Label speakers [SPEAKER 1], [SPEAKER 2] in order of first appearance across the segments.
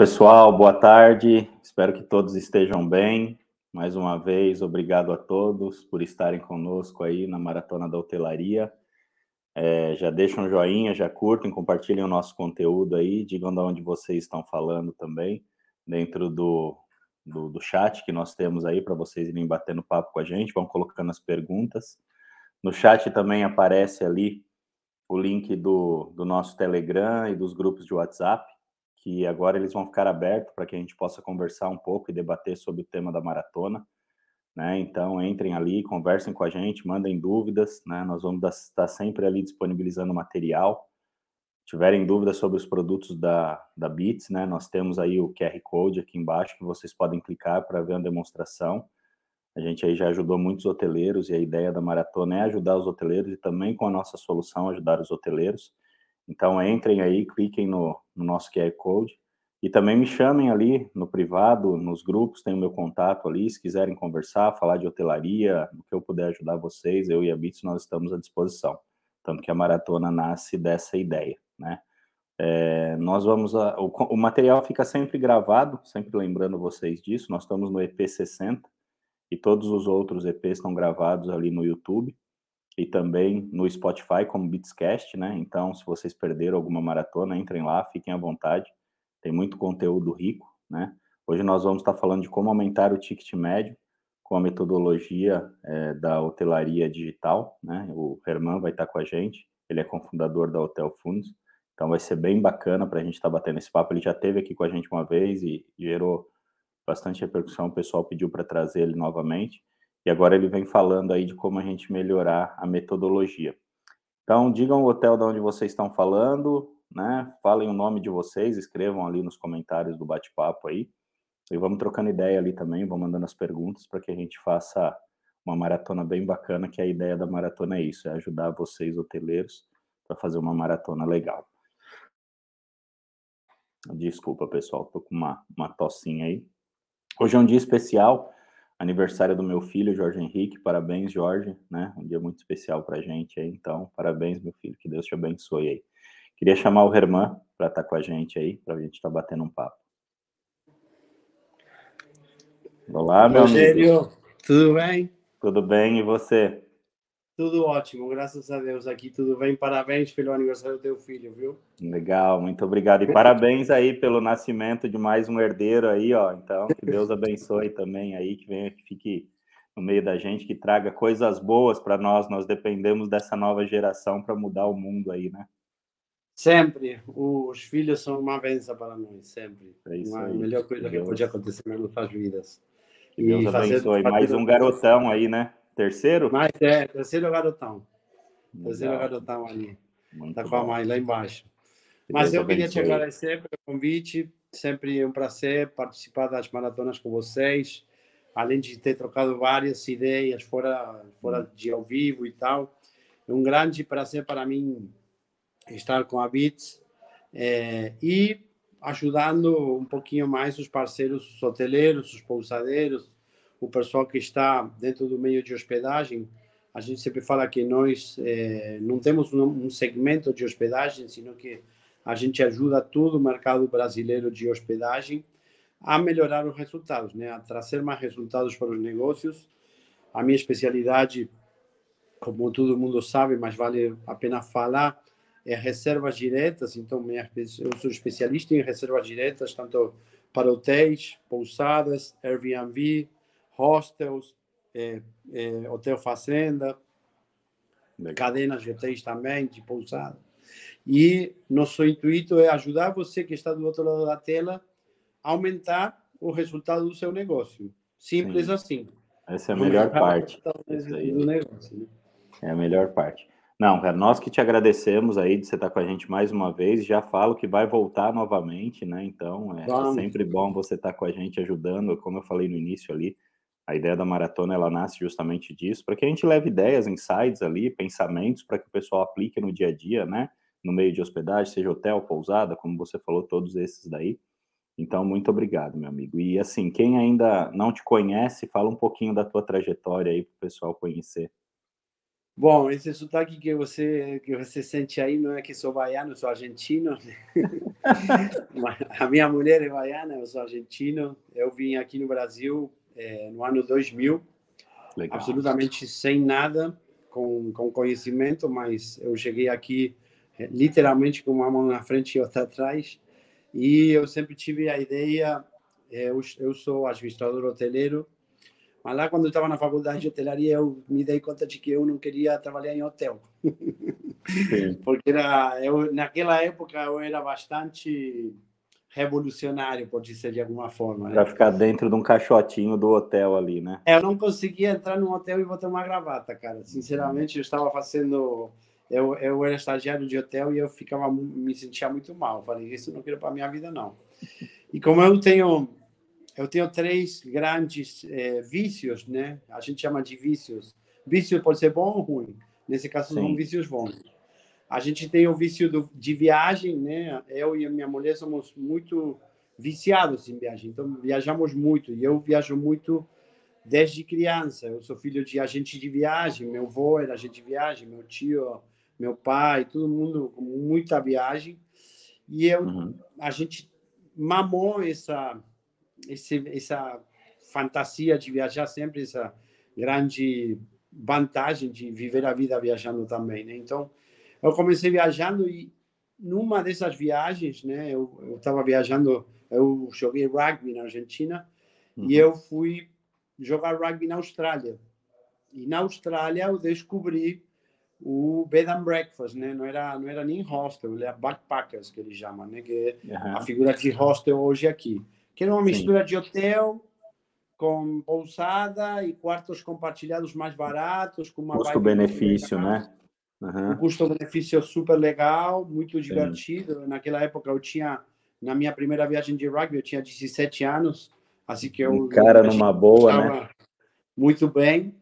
[SPEAKER 1] pessoal, boa tarde. Espero que todos estejam bem. Mais uma vez, obrigado a todos por estarem conosco aí na Maratona da Hotelaria. É, já deixam um joinha, já curtem, compartilhem o nosso conteúdo aí, digam de onde vocês estão falando também, dentro do, do, do chat que nós temos aí para vocês irem batendo papo com a gente, vão colocando as perguntas. No chat também aparece ali o link do, do nosso Telegram e dos grupos de WhatsApp que agora eles vão ficar abertos para que a gente possa conversar um pouco e debater sobre o tema da maratona. Né? Então, entrem ali, conversem com a gente, mandem dúvidas, né? Nós vamos estar sempre ali disponibilizando material. Tiverem dúvidas sobre os produtos da, da Beats, né? Nós temos aí o QR Code aqui embaixo que vocês podem clicar para ver a demonstração. A gente aí já ajudou muitos hoteleiros e a ideia da maratona é ajudar os hoteleiros e também com a nossa solução ajudar os hoteleiros. Então, entrem aí, cliquem no, no nosso QR Code e também me chamem ali no privado, nos grupos, tem o meu contato ali, se quiserem conversar, falar de hotelaria, no que eu puder ajudar vocês, eu e a Bits, nós estamos à disposição. Tanto que a maratona nasce dessa ideia, né? É, nós vamos, a, o, o, material fica sempre gravado, sempre lembrando vocês disso, nós estamos no EP 60 e todos os outros EPs estão gravados ali no YouTube e também no Spotify como Beatscast, né? Então, se vocês perderam alguma maratona, entrem lá, fiquem à vontade. Tem muito conteúdo rico, né? Hoje nós vamos estar falando de como aumentar o ticket médio com a metodologia é, da hotelaria digital, né? O Herman vai estar com a gente, ele é cofundador da Hotel Fundos, então vai ser bem bacana para a gente estar batendo esse papo. Ele já esteve aqui com a gente uma vez e gerou bastante repercussão, o pessoal pediu para trazer ele novamente. E agora ele vem falando aí de como a gente melhorar a metodologia. Então, digam o hotel de onde vocês estão falando, né? Falem o nome de vocês, escrevam ali nos comentários do bate-papo aí. E vamos trocando ideia ali também, vão mandando as perguntas para que a gente faça uma maratona bem bacana, que a ideia da maratona é isso, é ajudar vocês, hoteleiros, para fazer uma maratona legal. Desculpa, pessoal, tô com uma, uma tossinha aí. Hoje é um dia especial, aniversário do meu filho, Jorge Henrique. Parabéns, Jorge, né? Um dia muito especial para a gente aí. Então, parabéns, meu filho. Que Deus te abençoe aí. Queria chamar o Herman para estar tá com a gente aí, para a gente estar tá batendo um papo. Olá, meu Rogério, amigo.
[SPEAKER 2] tudo bem?
[SPEAKER 1] Tudo bem, e você?
[SPEAKER 2] Tudo ótimo, graças a Deus aqui tudo bem. Parabéns pelo aniversário do teu filho, viu?
[SPEAKER 1] Legal, muito obrigado. E parabéns aí pelo nascimento de mais um herdeiro aí, ó. Então, que Deus abençoe também aí, que venha, que fique no meio da gente, que traga coisas boas para nós. Nós dependemos dessa nova geração para mudar o mundo aí, né?
[SPEAKER 2] Sempre. Os filhos são uma benção para nós, sempre. É isso a melhor coisa que, que pode acontecer nas nossas vidas.
[SPEAKER 1] Que Deus abençoe. Mais um garotão aí, né? Terceiro?
[SPEAKER 2] Mas é, terceiro garotão. Terceiro Legal. garotão ali. Muito tá com a mãe lá embaixo. Que Mas Deus eu queria te agradecer pelo convite. Sempre é um prazer participar das maratonas com vocês. Além de ter trocado várias ideias fora, fora hum. de ao vivo e tal. É um grande prazer para mim estar com a Bits é, e ajudando um pouquinho mais os parceiros, os hoteleiros, os pousadeiros, o pessoal que está dentro do meio de hospedagem, a gente sempre fala que nós é, não temos um, segmento de hospedagem, sino que a gente ajuda todo o mercado brasileiro de hospedagem a melhorar os resultados, né? a trazer mais resultados para os negócios. A minha especialidade, como todo mundo sabe, mas vale a pena falar, é reservas diretas, então eu sou especialista em reservas diretas, tanto para hotéis, pousadas, Airbnb, hostels, é, é, hotel fazenda, Legal. cadenas de hotéis também, de pousada. E nosso intuito é ajudar você que está do outro lado da tela a aumentar o resultado do seu negócio. Simples Sim. assim.
[SPEAKER 1] Essa é a melhor parte. Do negócio, né? É a melhor parte. Não, cara, nós que te agradecemos aí de você estar com a gente mais uma vez. Já falo que vai voltar novamente, né? Então, é, é sempre bom você estar com a gente ajudando, como eu falei no início ali. A ideia da maratona ela nasce justamente disso, para que a gente leve ideias, insights ali, pensamentos para que o pessoal aplique no dia a dia, né? No meio de hospedagem, seja hotel, pousada, como você falou, todos esses daí. Então, muito obrigado, meu amigo. E assim, quem ainda não te conhece, fala um pouquinho da tua trajetória aí para o pessoal conhecer.
[SPEAKER 2] Bom, esse sotaque que você que você sente aí não é que sou baiano, sou argentino. a minha mulher é baiana, eu sou argentino. Eu vim aqui no Brasil é, no ano 2000, Legal. absolutamente sem nada, com, com conhecimento, mas eu cheguei aqui é, literalmente com uma mão na frente e outra atrás. E eu sempre tive a ideia, é, eu, eu sou administrador hoteleiro, mas lá, quando eu estava na faculdade de hotelaria, eu me dei conta de que eu não queria trabalhar em hotel. Porque era, eu, naquela época eu era bastante revolucionário, pode dizer de alguma forma.
[SPEAKER 1] Né? Para ficar dentro de um caixotinho do hotel ali, né?
[SPEAKER 2] Eu não conseguia entrar num hotel e botar uma gravata, cara. Sinceramente, eu estava fazendo. Eu, eu era estagiário de hotel e eu ficava me sentia muito mal. falei, isso não quero para minha vida, não. E como eu tenho eu tenho três grandes é, vícios, né? A gente chama de vícios. Vício pode ser bom ou ruim. Nesse caso, Sim. são vícios bons. A gente tem o vício do, de viagem, né? Eu e a minha mulher somos muito viciados em viagem. Então, viajamos muito. E eu viajo muito desde criança. Eu sou filho de agente de viagem. Meu avô era agente de viagem. Meu tio, meu pai, todo mundo com muita viagem. E eu, uhum. a gente mamou essa esse, essa fantasia de viajar sempre, essa grande vantagem de viver a vida viajando também, né? Então, eu comecei viajando e numa dessas viagens, né, eu estava viajando, eu joguei rugby na Argentina uhum. e eu fui jogar rugby na Austrália. E na Austrália eu descobri o bed and breakfast, né? Não era não era nem hostel, era backpackers que eles chamam, né? Que é uhum. a figura de hostel hoje aqui que era uma mistura Sim. de hotel com pousada e quartos compartilhados mais baratos, com uma
[SPEAKER 1] custo-benefício, né?
[SPEAKER 2] Uhum. Um custo-benefício super legal, muito divertido. Sim. Naquela época eu tinha, na minha primeira viagem de rugby, eu tinha 17 anos, assim que eu...
[SPEAKER 1] Um cara numa boa, né?
[SPEAKER 2] Muito bem.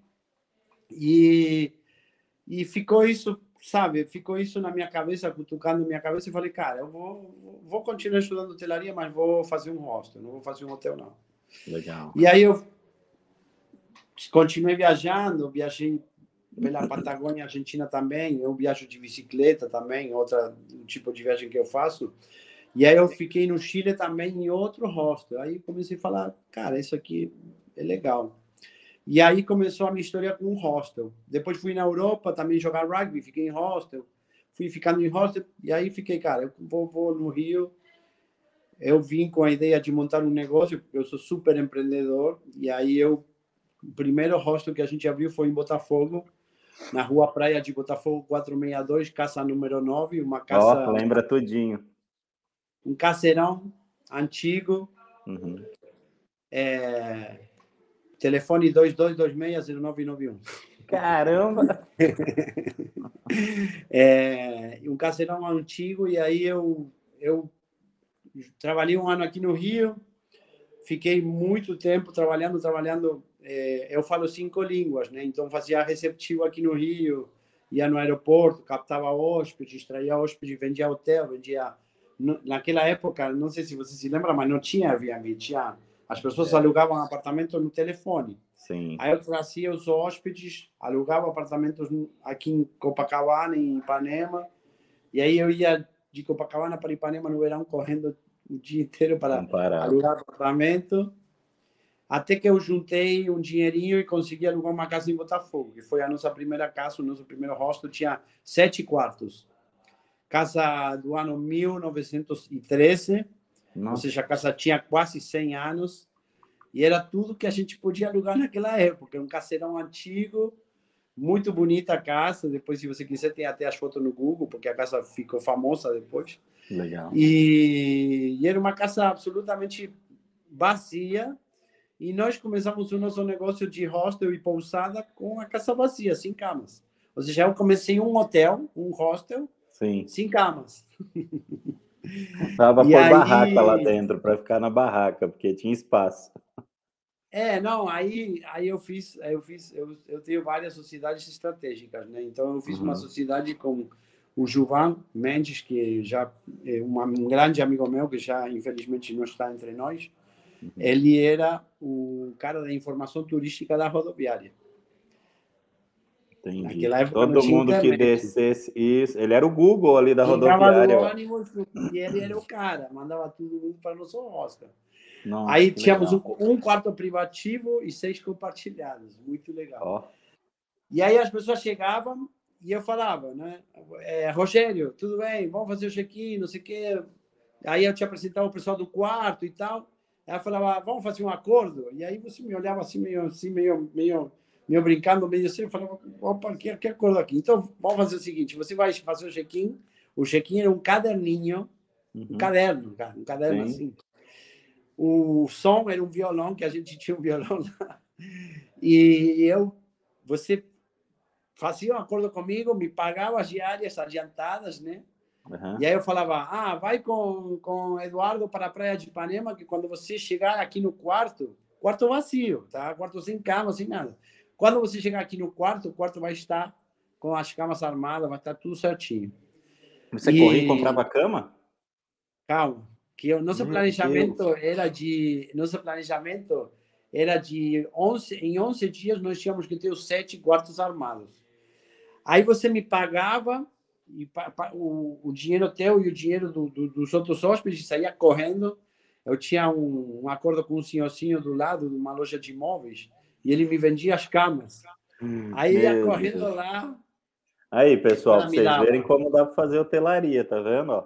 [SPEAKER 2] E, e ficou isso sabe, ficou isso na minha cabeça, cutucando minha cabeça, e falei, cara, eu vou, vou continuar estudando hotelaria, mas vou fazer um hostel, não vou fazer um hotel, não.
[SPEAKER 1] Legal.
[SPEAKER 2] E aí eu continuei viajando, viajei pela Patagônia Argentina também, eu viajo de bicicleta também, outra um tipo de viagem que eu faço. E aí eu fiquei no Chile também em outro hostel. Aí comecei a falar, cara, isso aqui é legal. E aí começou a minha história com um hostel. Depois fui na Europa também jogar rugby, fiquei em hostel. Fui ficando em hostel e aí fiquei, cara, eu vou, vou no Rio. Eu vim com a ideia de montar um negócio, porque eu sou super empreendedor. E aí eu, o primeiro hostel que a gente abriu foi em Botafogo, na rua Praia de Botafogo 462, casa número 9, uma casa...
[SPEAKER 1] Oh, lembra tudinho.
[SPEAKER 2] Um caseirão antigo. Uhum. É, Telefone 22260991.
[SPEAKER 1] Caramba!
[SPEAKER 2] é, um caseirão antigo, e aí eu, eu trabalhei um ano aqui no Rio, fiquei muito tempo trabalhando, trabalhando. É, eu falo cinco línguas, né? Então fazia receptivo aqui no Rio, ia no aeroporto, captava hóspedes, extraía hóspedes, vendia hotel, vendia. Naquela época, não sei se você se lembra, mas não tinha Airbnb, tinha as pessoas é. alugavam apartamentos no telefone.
[SPEAKER 1] Sim.
[SPEAKER 2] Aí eu trazia os hóspedes, alugava apartamentos aqui em Copacabana, em Ipanema, e aí eu ia de Copacabana para Ipanema no verão correndo o dia inteiro para alugar apartamento, até que eu juntei um dinheirinho e consegui alugar uma casa em Botafogo, que foi a nossa primeira casa, o nosso primeiro hostel, tinha sete quartos. casa do ano 1913, Nossa. ou seja, a casa tinha quase 100 anos, e era tudo que a gente podia alugar naquela época, um caseirão antigo, muito bonita a casa, depois se você quiser tem até as fotos no Google, porque a casa ficou famosa depois.
[SPEAKER 1] Legal.
[SPEAKER 2] E, e era uma casa absolutamente vazia, e nós começamos o nosso negócio de hostel e pousada com a casa vazia, sem camas. Ou seja, eu comecei um hotel, um hostel,
[SPEAKER 1] Sim.
[SPEAKER 2] sem camas.
[SPEAKER 1] Tava por aí... barraca lá dentro, para ficar na barraca, porque tinha espaço.
[SPEAKER 2] É, não, aí, aí eu fiz, eu fiz, eu, eu tenho várias sociedades estratégicas, né? Então eu fiz uhum. uma sociedade com o Juvan Mendes, que já é uma, um grande amigo meu, que já infelizmente não está entre nós. Uhum. Ele era o cara da informação turística da rodoviária.
[SPEAKER 1] Entendi. Naquela época Todo mundo internet. que descesse isso. Ele era o Google ali da
[SPEAKER 2] ele
[SPEAKER 1] rodoviária.
[SPEAKER 2] Ônibus, e ele era o cara, mandava tudo para nosso rosto. Nossa, Aí tínhamos um, um, quarto privativo e seis compartilhados. Muito legal. Oh. E aí as pessoas chegavam e eu falava, né? É, Rogério, tudo bem? Vamos fazer o check-in, não sei o quê. Aí eu te apresentava o pessoal do quarto e tal. Eu falava, vamos fazer um acordo. E aí você me olhava assim, meio, assim, meio, meio, meio brincando, meio assim. Eu falava, opa, que, que acordo aqui? Então vamos fazer o seguinte: você vai fazer o check-in. O check-in era um caderninho, uhum. um caderno, um caderno Sim. assim o som era um violão, que a gente tinha um violão lá. E eu, você fazia um acordo comigo, me pagava as diárias adiantadas, né? Uhum. E aí eu falava, ah, vai com, com Eduardo para a Praia de Ipanema, que quando você chegar aqui no quarto, quarto vazio, tá? Quarto sem cama, sem nada. Quando você chegar aqui no quarto, o quarto vai estar com as camas armadas, vai estar tudo certinho.
[SPEAKER 1] Você e... corria e comprava cama?
[SPEAKER 2] Calma que o nosso Meu planejamento Deus. era de nosso planejamento era de 11 em 11 dias nós tínhamos que ter os sete quartos armados. Aí você me pagava e pa, pa, o, o, dinheiro teu e o dinheiro do, do, dos outros hóspedes saía correndo. Eu tinha um, um, acordo com um senhorzinho do lado de uma loja de imóveis e ele me vendia as camas. Hum, Aí ia correndo Deus. lá.
[SPEAKER 1] Aí, pessoal, pra vocês verem como dá para fazer hotelaria, tá vendo?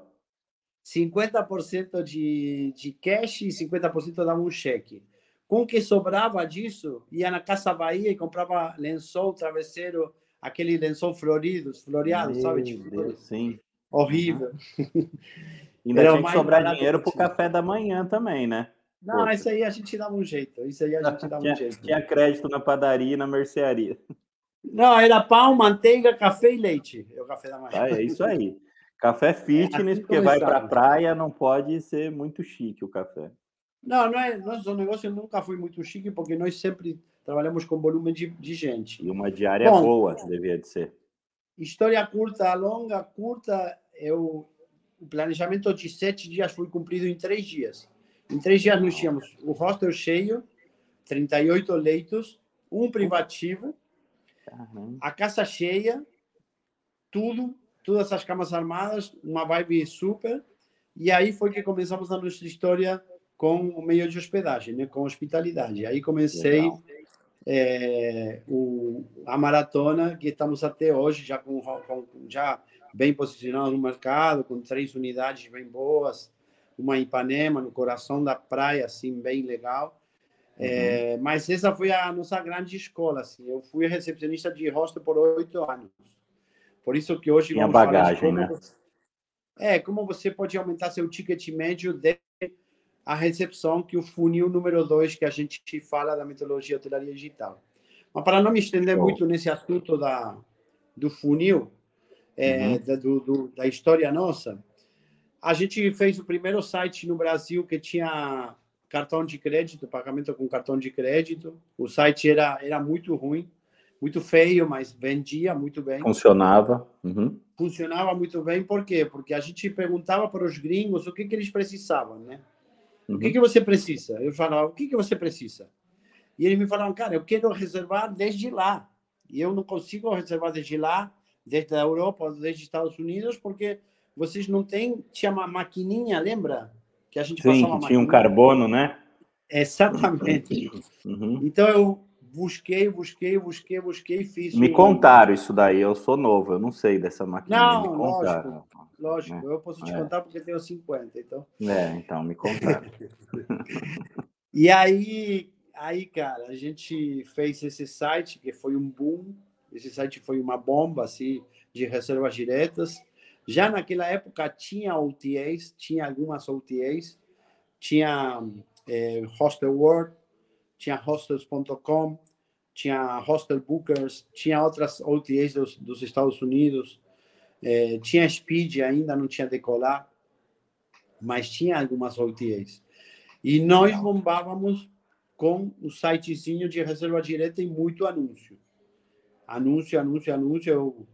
[SPEAKER 2] 50% de, de cash e 50% dava um cheque. Com o que sobrava disso, ia na Casa Bahia e comprava lençol, travesseiro, aquele lençol florido, floreado, Meu sabe? Tipo,
[SPEAKER 1] Deus, sim.
[SPEAKER 2] Horrível.
[SPEAKER 1] Uhum. Ainda Era tinha que sobrar dinheiro para o café da manhã também, né?
[SPEAKER 2] Não, Poxa. isso aí a gente dava um jeito. Isso aí a gente dava
[SPEAKER 1] tinha,
[SPEAKER 2] um jeito.
[SPEAKER 1] Tinha crédito na padaria e na mercearia.
[SPEAKER 2] Não, era pão, manteiga, café e leite. É o café da manhã.
[SPEAKER 1] Ah, é isso aí. Café é, fitness, é, porque vai para a praia, não pode ser muito chique o café.
[SPEAKER 2] Não, não é, nosso negócio nunca foi muito chique, porque nós sempre trabalhamos com volume de, de gente.
[SPEAKER 1] E uma diária Bom, boa, devia de ser.
[SPEAKER 2] História curta, longa, curta, eu, o planejamento de sete dias foi cumprido em três dias. Em três dias nós tínhamos o hostel cheio, 38 leitos, um privativo, a casa cheia, tudo todas essas camas armadas, uma vibe super. E aí foi que começamos a nossa história com o meio de hospedagem, né? com hospitalidade. Aí comecei é, o, a maratona, que estamos até hoje, já, com, com, já bem posicionado no mercado, com três unidades bem boas, uma em Ipanema, no coração da praia, assim, bem legal. É, uhum. mas essa foi a nossa grande escola. Assim. Eu fui recepcionista de hostel por oito anos. Por isso que hoje
[SPEAKER 1] Tinha vamos bagagem, né? você,
[SPEAKER 2] é, como você pode aumentar seu ticket médio de a recepção, que o funil número dois que a gente fala da metodologia hotelaria digital. Mas para não me estender oh. muito nesse assunto da, do funil, é, uhum. da, do, do, da história nossa, a gente fez o primeiro site no Brasil que tinha cartão de crédito, pagamento com cartão de crédito. O site era, era muito ruim muito feio, mas vendia muito bem.
[SPEAKER 1] Funcionava. Uhum.
[SPEAKER 2] Funcionava muito bem, por quê? Porque a gente perguntava para os gringos o que, que eles precisavam, né? O que, que você precisa? Eu falava, o que, que você precisa? E eles me falavam, cara, eu quero reservar desde lá. E eu não consigo reservar desde lá, desde a Europa, desde Estados Unidos, porque vocês não têm, tinha uma maquininha, lembra?
[SPEAKER 1] Que a gente Sim, passava tinha um carbono, né?
[SPEAKER 2] Exatamente. Uhum. Então eu busquei, busquei, busquei, busquei, fiz.
[SPEAKER 1] Me um... contaram isso daí, eu sou novo, eu não sei dessa máquina. Não, lógico,
[SPEAKER 2] lógico. É. Eu posso te é. contar porque tenho 50, então.
[SPEAKER 1] É, então me contar.
[SPEAKER 2] e aí, aí, cara, a gente fez esse site que foi um boom. Esse site foi uma bomba assim de reservas diretas. Já naquela época tinha OTAs, tinha algumas OTAs, tinha é, Hostel World, tinha hostels.com, tinha Hostel Bookers, tinha outras OTAs dos, dos Estados Unidos, é, tinha Speed, ainda não tinha Decolar, mas tinha algumas OTAs. E nós bombávamos com o sitezinho de reserva direta e muito anúncio. Anúncio, anúncio, anúncio. Eu,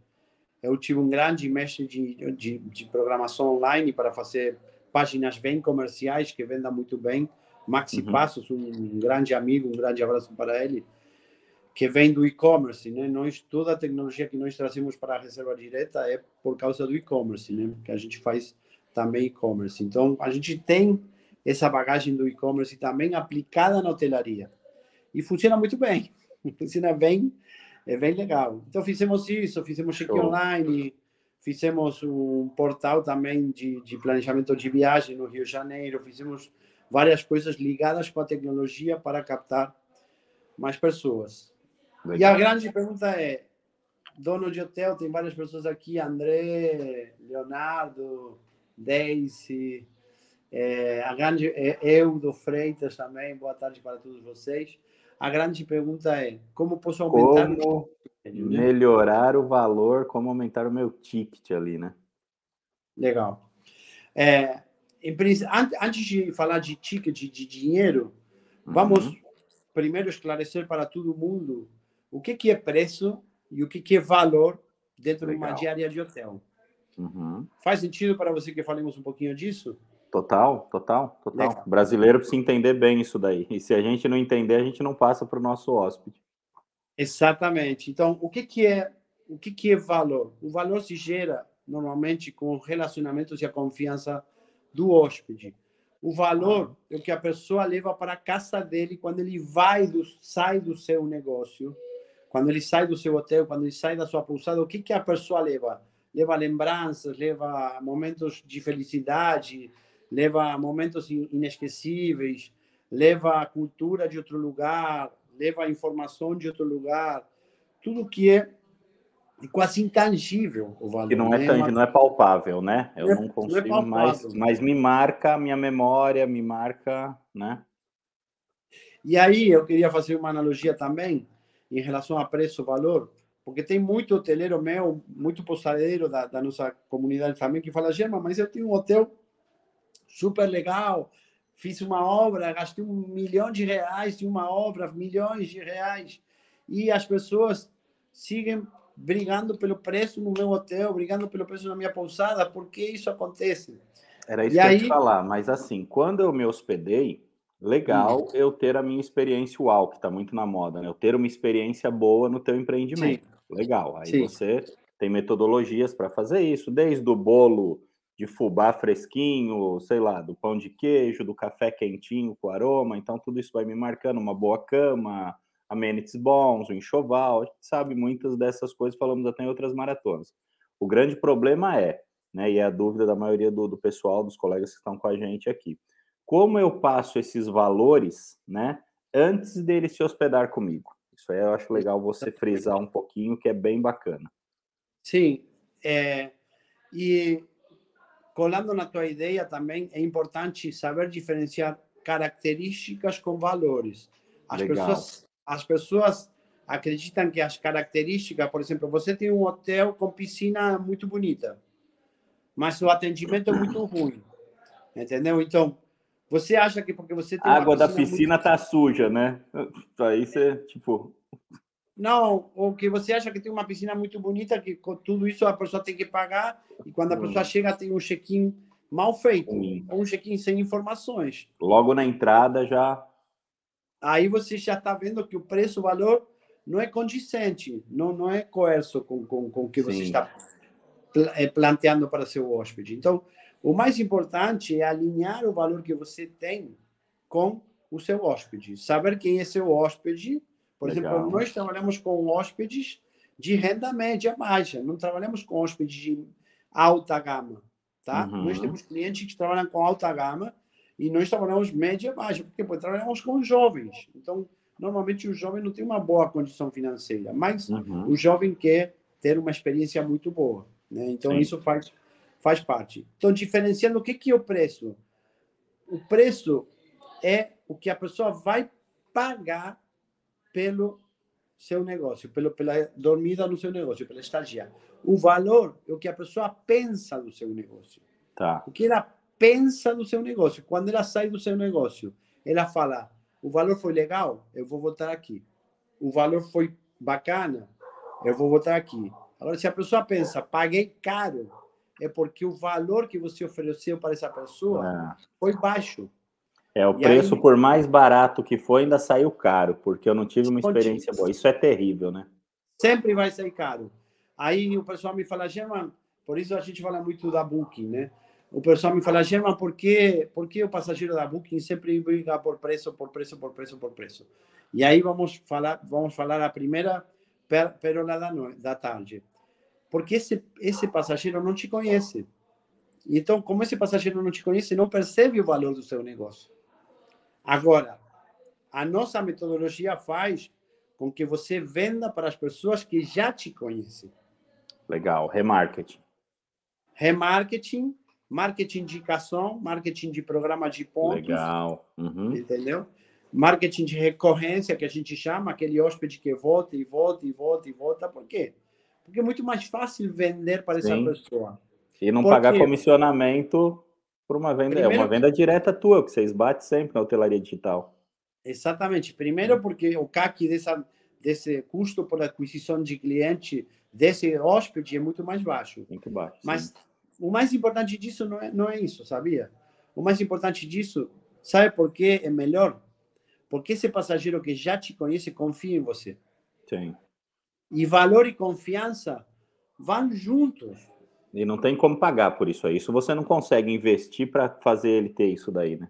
[SPEAKER 2] eu tive um grande mestre de, de, de programação online para fazer páginas bem comerciais que vendam muito bem. Maxi uhum. Passos, um grande amigo, um grande abraço para ele que vem do e-commerce, né? Nós toda a tecnologia que nós trazemos para a reserva direta é por causa do e-commerce, né? Que a gente faz também e-commerce. Então a gente tem essa bagagem do e-commerce também aplicada na hotelaria e funciona muito bem. Funciona bem, é bem legal. Então fizemos isso, fizemos check online, fizemos um portal também de, de planejamento de viagem no Rio de Janeiro, fizemos várias coisas ligadas com a tecnologia para captar mais pessoas. Legal. E a grande pergunta é: dono de hotel, tem várias pessoas aqui, André, Leonardo, Daisy, é, a grande, é, eu do Freitas também, boa tarde para todos vocês. A grande pergunta é: como posso aumentar
[SPEAKER 1] como o né? melhorar o valor, como aumentar o meu ticket ali, né?
[SPEAKER 2] Legal. É, em, antes de falar de ticket, de, de dinheiro, uhum. vamos primeiro esclarecer para todo mundo o que, que é preço e o que, que é valor dentro Legal. de uma diária de hotel. Uhum. Faz sentido para você que falemos um pouquinho disso?
[SPEAKER 1] Total, total, total. Legal. O brasileiro precisa entender bem isso daí. E se a gente não entender, a gente não passa para o nosso hóspede.
[SPEAKER 2] Exatamente. Então, o que, que é o que, que é valor? O valor se gera normalmente com relacionamentos e a confiança do hóspede. O valor é o que a pessoa leva para a casa dele quando ele vai do, sai do seu negócio quando ele sai do seu hotel, quando ele sai da sua pousada, o que, que a pessoa leva? Leva lembranças, leva momentos de felicidade, leva momentos inesquecíveis, leva a cultura de outro lugar, leva a informação de outro lugar, tudo que é quase intangível o valor.
[SPEAKER 1] Que não é né? tangível, não é palpável, né? Eu não, é, não consigo não é mais, mas me marca a minha memória, me marca, né?
[SPEAKER 2] E aí eu queria fazer uma analogia também em relação a preço-valor, porque tem muito hoteleiro meu, muito posadeiro da, da nossa comunidade também, que fala, Gema, mas eu tenho um hotel super legal, fiz uma obra, gastei um milhão de reais em uma obra, milhões de reais, e as pessoas seguem brigando pelo preço no meu hotel, brigando pelo preço na minha pousada, por que isso acontece?
[SPEAKER 1] Era isso e que aí... eu ia te falar, mas assim, quando eu me hospedei, legal Sim. eu ter a minha experiência UAU, que está muito na moda, né? Eu ter uma experiência boa no teu empreendimento. Sim. Legal. Aí Sim. você tem metodologias para fazer isso, desde o bolo de fubá fresquinho, sei lá, do pão de queijo, do café quentinho com aroma. Então, tudo isso vai me marcando uma boa cama, amenities bons, um enxoval. A gente sabe muitas dessas coisas, falamos até em outras maratonas. O grande problema é, né, e é a dúvida da maioria do, do pessoal, dos colegas que estão com a gente aqui como eu passo esses valores, né, antes dele se hospedar comigo. Isso aí eu acho legal você frisar um pouquinho, que é bem bacana.
[SPEAKER 2] Sim, é, e colando na tua ideia também, é importante saber diferenciar características com valores. As legal. pessoas, as pessoas acreditam que as características, por exemplo, você tem um hotel com piscina muito bonita, mas o atendimento é muito ruim, entendeu? Então, você acha que porque você tem
[SPEAKER 1] a água piscina da piscina muito... tá suja, né? Aí você, tipo.
[SPEAKER 2] Não, ou que você acha que tem uma piscina muito bonita, que com tudo isso a pessoa tem que pagar, e quando a hum. pessoa chega tem um check-in mal feito, hum. ou um check-in sem informações.
[SPEAKER 1] Logo na entrada já.
[SPEAKER 2] Aí você já está vendo que o preço, o valor, não é condizente, não, não é coerço com, com, com o que Sim. você está eh, planteando para seu hóspede. Então, o mais importante é alinhar o valor que você tem com o seu hóspede. Saber quem é seu hóspede. Por Legal. exemplo, nós trabalhamos com hóspedes de renda média baixa, não trabalhamos com hóspedes de alta gama. tá? Uhum. Nós temos clientes que trabalham com alta gama e nós trabalhamos média baixa, porque, porque trabalhamos com jovens. Então, normalmente o jovem não tem uma boa condição financeira, mas uhum. o jovem quer ter uma experiência muito boa, né? Então Sim. isso faz faz parte. Então diferenciando o que que é o preço? O preço é o que a pessoa vai pagar pelo seu negócio, pelo pela dormida no seu negócio, pela estadia. O valor é o que a pessoa pensa do seu negócio.
[SPEAKER 1] Tá.
[SPEAKER 2] O que ela pensa do seu negócio. Quando ela sai do seu negócio, ela fala: o valor foi legal, eu vou voltar aqui. O valor foi bacana, eu vou voltar aqui. Agora, se a pessoa pensa, paguei caro, é porque o valor que você ofereceu para essa pessoa é. foi baixo.
[SPEAKER 1] É, o e preço, aí, por mais barato que foi, ainda saiu caro, porque eu não tive uma experiência boa. Isso é terrível, né?
[SPEAKER 2] Sempre vai sair caro. Aí o pessoal me fala, German, por isso a gente fala muito da Booking, né? o pessoal me fala, German, por que, por que o passageiro da Booking sempre briga por preço, por preço, por preço, por preço? E aí vamos falar, vamos falar a primeira pérola da, da tarde. Porque esse, esse passageiro não te conhece. Então, como esse passageiro não te conhece, não percebe o valor do seu negócio. Agora, a nossa metodologia faz com que você venda para as pessoas que já te conhecem.
[SPEAKER 1] Legal, remarketing.
[SPEAKER 2] Remarketing marketing de indicação, marketing de programa de pontos.
[SPEAKER 1] Legal.
[SPEAKER 2] Uhum. Entendeu? Marketing de recorrência, que a gente chama, aquele hóspede que volta e volta e volta e volta. Por quê? Porque é muito mais fácil vender para Sim. essa pessoa.
[SPEAKER 1] E não Por pagar comissionamento por uma venda. Primeiro, é uma venda direta tua, que vocês batem sempre na hotelaria digital.
[SPEAKER 2] Exatamente. Primeiro, porque o CAC dessa, desse custo por aquisição de cliente desse hóspede é muito mais baixo.
[SPEAKER 1] Muito baixo.
[SPEAKER 2] Mas sim o mais importante disso não é, não é isso, sabia? O mais importante disso, sabe por que é melhor? Porque esse passageiro que já te conhece confia em você.
[SPEAKER 1] Sim.
[SPEAKER 2] E valor e confiança vão juntos.
[SPEAKER 1] E não tem como pagar por isso aí. Isso você não consegue investir para fazer ele ter isso daí, né?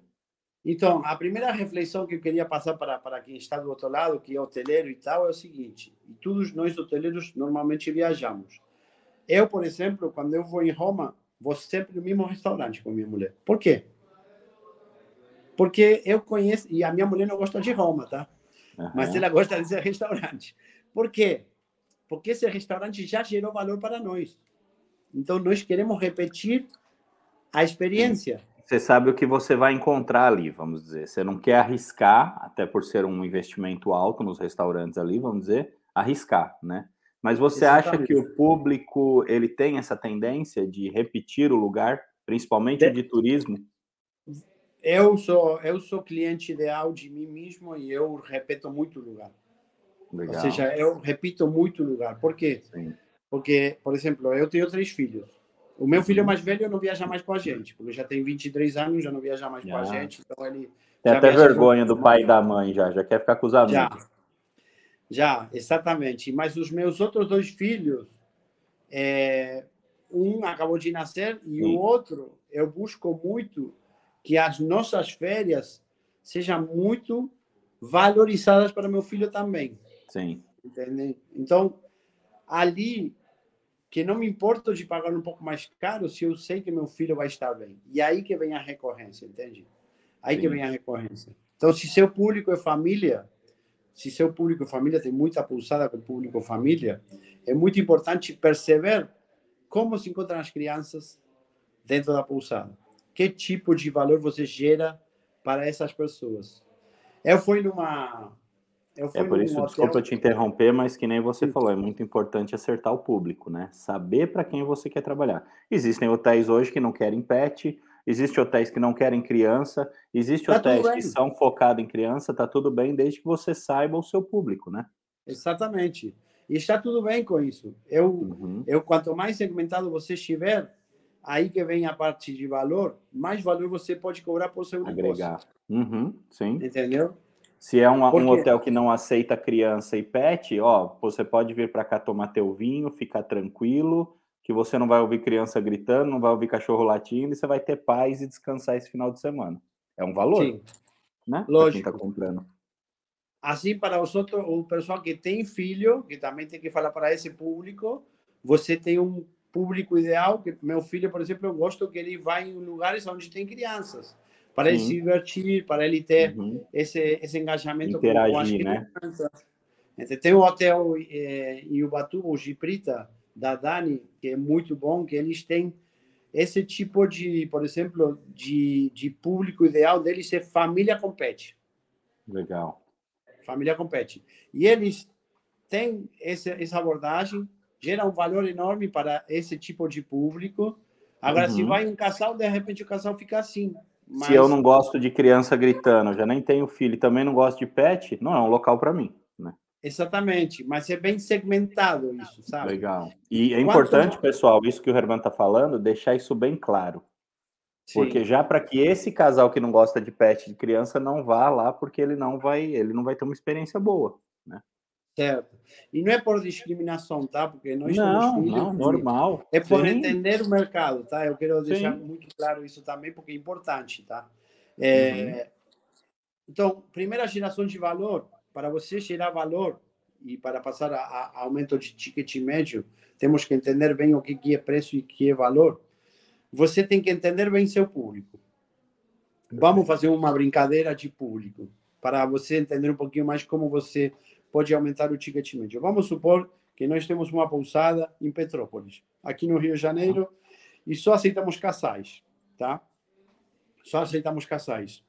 [SPEAKER 2] Então, a primeira reflexão que eu queria passar para, para quem está do outro lado, que é hoteleiro e tal, é o seguinte: e todos nós hoteleiros normalmente viajamos. Eu, por exemplo, quando eu vou em Roma, vou sempre no mesmo restaurante com minha mulher. Por quê? Porque eu conheço, e a minha mulher não gosta de Roma, tá? Uhum. Mas ela gosta desse restaurante. Por quê? Porque esse restaurante já gerou valor para nós. Então, nós queremos repetir a experiência.
[SPEAKER 1] Você sabe o que você vai encontrar ali, vamos dizer. Você não quer arriscar, até por ser um investimento alto nos restaurantes ali, vamos dizer, arriscar, né? Mas você Exatamente. acha que o público ele tem essa tendência de repetir o lugar, principalmente de... de turismo?
[SPEAKER 2] Eu sou eu sou cliente ideal de mim mesmo e eu repito muito lugar. Legal. Ou seja, eu repito muito lugar. Por quê? Sim. Porque, por exemplo, eu tenho três filhos. O meu filho uhum. mais velho não viaja mais com a gente, porque já tem 23 anos, já não viaja mais com a gente. Então ele
[SPEAKER 1] tem até vergonha do pai e da mãe já, já quer ficar com os amigos. Já.
[SPEAKER 2] Já, exatamente. Mas os meus outros dois filhos, é, um acabou de nascer e Sim. o outro, eu busco muito que as nossas férias sejam muito valorizadas para meu filho também.
[SPEAKER 1] Sim.
[SPEAKER 2] Entende? Então, ali, que não me importa de pagar um pouco mais caro se eu sei que meu filho vai estar bem. E aí que vem a recorrência, entende? Aí Sim. que vem a recorrência. Então, se seu público é família, se seu público família tem muita pulsada com o público família, é muito importante perceber como se encontram as crianças dentro da pousada. Que tipo de valor você gera para essas pessoas? Eu fui numa.
[SPEAKER 1] É por isso, hotel... desculpa te interromper, mas que nem você Sim. falou, é muito importante acertar o público, né? Saber para quem você quer trabalhar. Existem hotéis hoje que não querem pet, Existem hotéis que não querem criança, existem tá hotéis que são focados em criança, tá tudo bem, desde que você saiba o seu público, né?
[SPEAKER 2] Exatamente. E está tudo bem com isso. Eu, uhum. eu quanto mais segmentado você estiver, aí que vem a parte de valor, mais valor você pode cobrar por seu
[SPEAKER 1] Agregar. negócio. Uhum, sim.
[SPEAKER 2] Entendeu?
[SPEAKER 1] Se é um, um, hotel que não aceita criança e pet, ó, você pode vir para cá tomar teu vinho, ficar tranquilo, que você não vai ouvir criança gritando, não vai ouvir cachorro latindo e você vai ter paz e descansar esse final de semana. É um valor, Sim. né?
[SPEAKER 2] Lógico.
[SPEAKER 1] Quem está comprando.
[SPEAKER 2] Assim, para os outros, o pessoal que tem filho, que também tem que falar para esse público, você tem um público ideal. Que meu filho, por exemplo, eu gosto que ele vá em lugares onde tem crianças, para Sim. ele se divertir, para ele ter uhum. esse, esse engajamento
[SPEAKER 1] Interagir, com as crianças.
[SPEAKER 2] Né? Tem um hotel é, em Ubatuba, o Giprita, da Dani, que é muito bom, que eles têm esse tipo de, por exemplo, de, de público ideal deles é família compete.
[SPEAKER 1] Legal.
[SPEAKER 2] Família compete. E eles têm essa, essa abordagem, gera um valor enorme para esse tipo de público. Agora, uhum. se vai um casal, de repente o casal fica assim.
[SPEAKER 1] Mas... Se eu não gosto de criança gritando, já nem tenho filho, também não gosto de pet, não é um local para mim. Né?
[SPEAKER 2] Exatamente, mas é bem segmentado isso, sabe?
[SPEAKER 1] Legal. E é importante, Quanto... pessoal, isso que o Herman está falando, deixar isso bem claro. Sim. Porque já para que esse casal que não gosta de pet de criança não vá lá, porque ele não vai, ele não vai ter uma experiência boa?
[SPEAKER 2] Certo. E não é por discriminação, tá? Porque nós
[SPEAKER 1] não, filhos, não, normal.
[SPEAKER 2] É por Sim. entender o mercado, tá? Eu quero deixar Sim. muito claro isso também, porque é importante, tá? É... Uhum. Então, primeira geração de valor, para você gerar valor e para passar a, a, aumento de ticket médio, temos que entender bem o que, que é preço e o que é valor. Você tem que entender bem seu público. Vamos fazer uma brincadeira de público, para você entender um pouquinho mais como você pode aumentar o ticket médio. Vamos supor que nós temos uma pousada em Petrópolis, aqui no Rio de Janeiro, e só aceitamos casais, tá? Só aceitamos casais.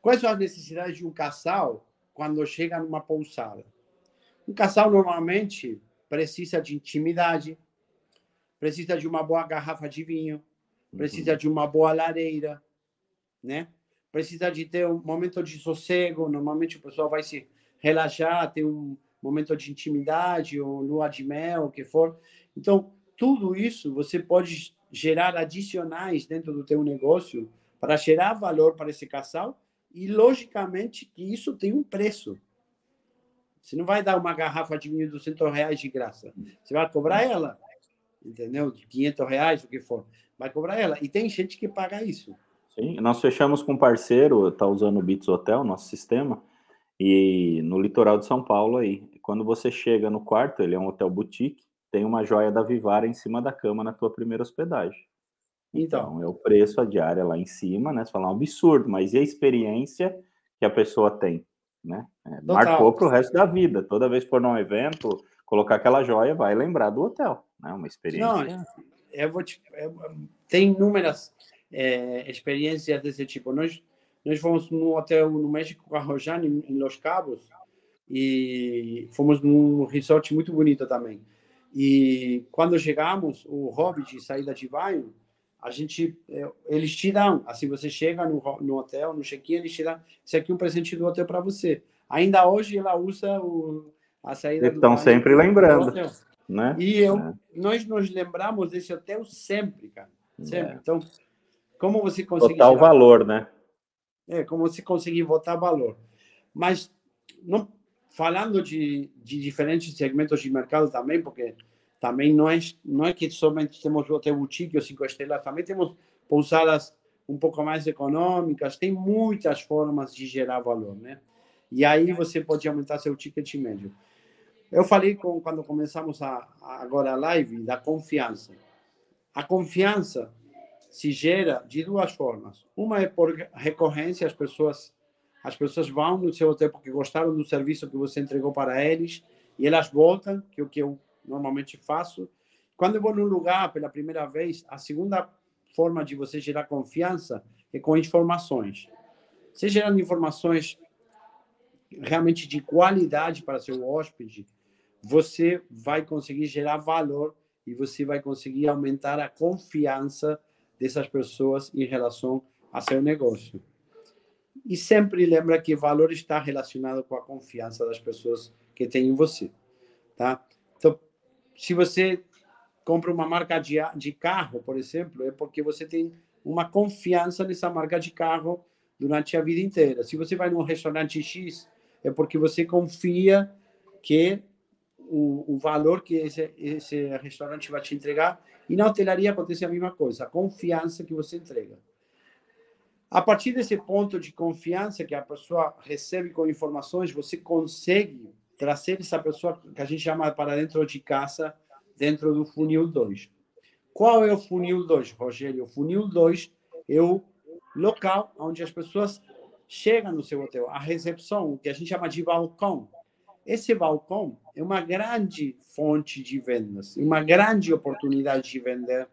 [SPEAKER 2] Quais são as necessidades de um casal quando chega numa pousada. Um casal normalmente precisa de intimidade, precisa de uma boa garrafa de vinho, precisa uhum. de uma boa lareira, né? Precisa de ter um momento de sossego. Normalmente o pessoal vai se relaxar, ter um momento de intimidade ou lua de mel, o que for. Então, tudo isso você pode gerar adicionais dentro do teu negócio para gerar valor para esse casal e, logicamente, que isso tem um preço. Você não vai dar uma garrafa de 1.200 reais de graça. Você vai cobrar ela, entendeu? De 500 reais, o que for. Vai cobrar ela. E tem gente que paga isso.
[SPEAKER 1] Sim, nós fechamos com um parceiro, está usando o Bits Hotel, nosso sistema, e no litoral de São Paulo aí. Quando você chega no quarto, ele é um hotel boutique, tem uma joia da Vivara em cima da cama na tua primeira hospedagem. Então, então, é o preço, a diária lá em cima, né? Você fala um absurdo, mas e a experiência que a pessoa tem, né? É, marcou para o resto da vida. Toda vez que for num evento, colocar aquela joia, vai lembrar do hotel, né? Uma experiência. Não,
[SPEAKER 2] eu vou te, eu, tem inúmeras é, experiências desse tipo. Nós, nós fomos num hotel no México com a Rojane, em Los Cabos, e fomos num resort muito bonito também. E quando chegamos, o Hobbit, saída de banho, a gente, é, eles te dão, assim, você chega no, no hotel, no check-in, eles te dão, esse aqui é um presente do hotel para você. Ainda hoje ela usa o, a saída
[SPEAKER 1] Estão do Estão sempre lembrando, né?
[SPEAKER 2] E eu, é. nós nos lembramos desse hotel sempre, cara, sempre. É. Então, como você consegue...
[SPEAKER 1] Botar o valor, né?
[SPEAKER 2] É, como você conseguir botar valor. Mas, não, falando de, de diferentes segmentos de mercado também, porque também não é, não é que somente temos hotel boutique ou cinco estrelas, também temos pousadas um pouco mais econômicas, tem muitas formas de gerar valor, né? E aí você pode aumentar seu ticket médio. Eu falei com, quando começamos a, a, agora a live da confiança. A confiança se gera de duas formas. Uma é por recorrência, as pessoas as pessoas vão no seu hotel porque gostaram do serviço que você entregou para eles e elas voltam, que é o que eu normalmente faço. Quando eu vou num lugar pela primeira vez, a segunda forma de você gerar confiança é com informações. Você gerando informações realmente de qualidade para seu hóspede, você vai conseguir gerar valor e você vai conseguir aumentar a confiança dessas pessoas em relação a seu negócio. E sempre lembra que valor está relacionado com a confiança das pessoas que têm em você, tá? Então, se você compra uma marca de, de carro, por exemplo, é porque você tem uma confiança nessa marca de carro durante a vida inteira. Se você vai num restaurante X, é porque você confia que o, o valor que esse, esse restaurante vai te entregar. E na hotelaria acontece a mesma coisa, a confiança que você entrega. A partir desse ponto de confiança que a pessoa recebe com informações, você consegue trazer essa pessoa que a gente chama para dentro de casa, dentro do funil 2. Qual é o funil 2, Rogério? O funil 2 é o local onde as pessoas chegam no seu hotel, a recepção, que a gente chama de balcão. Esse balcão é uma grande fonte de vendas, uma grande oportunidade de vender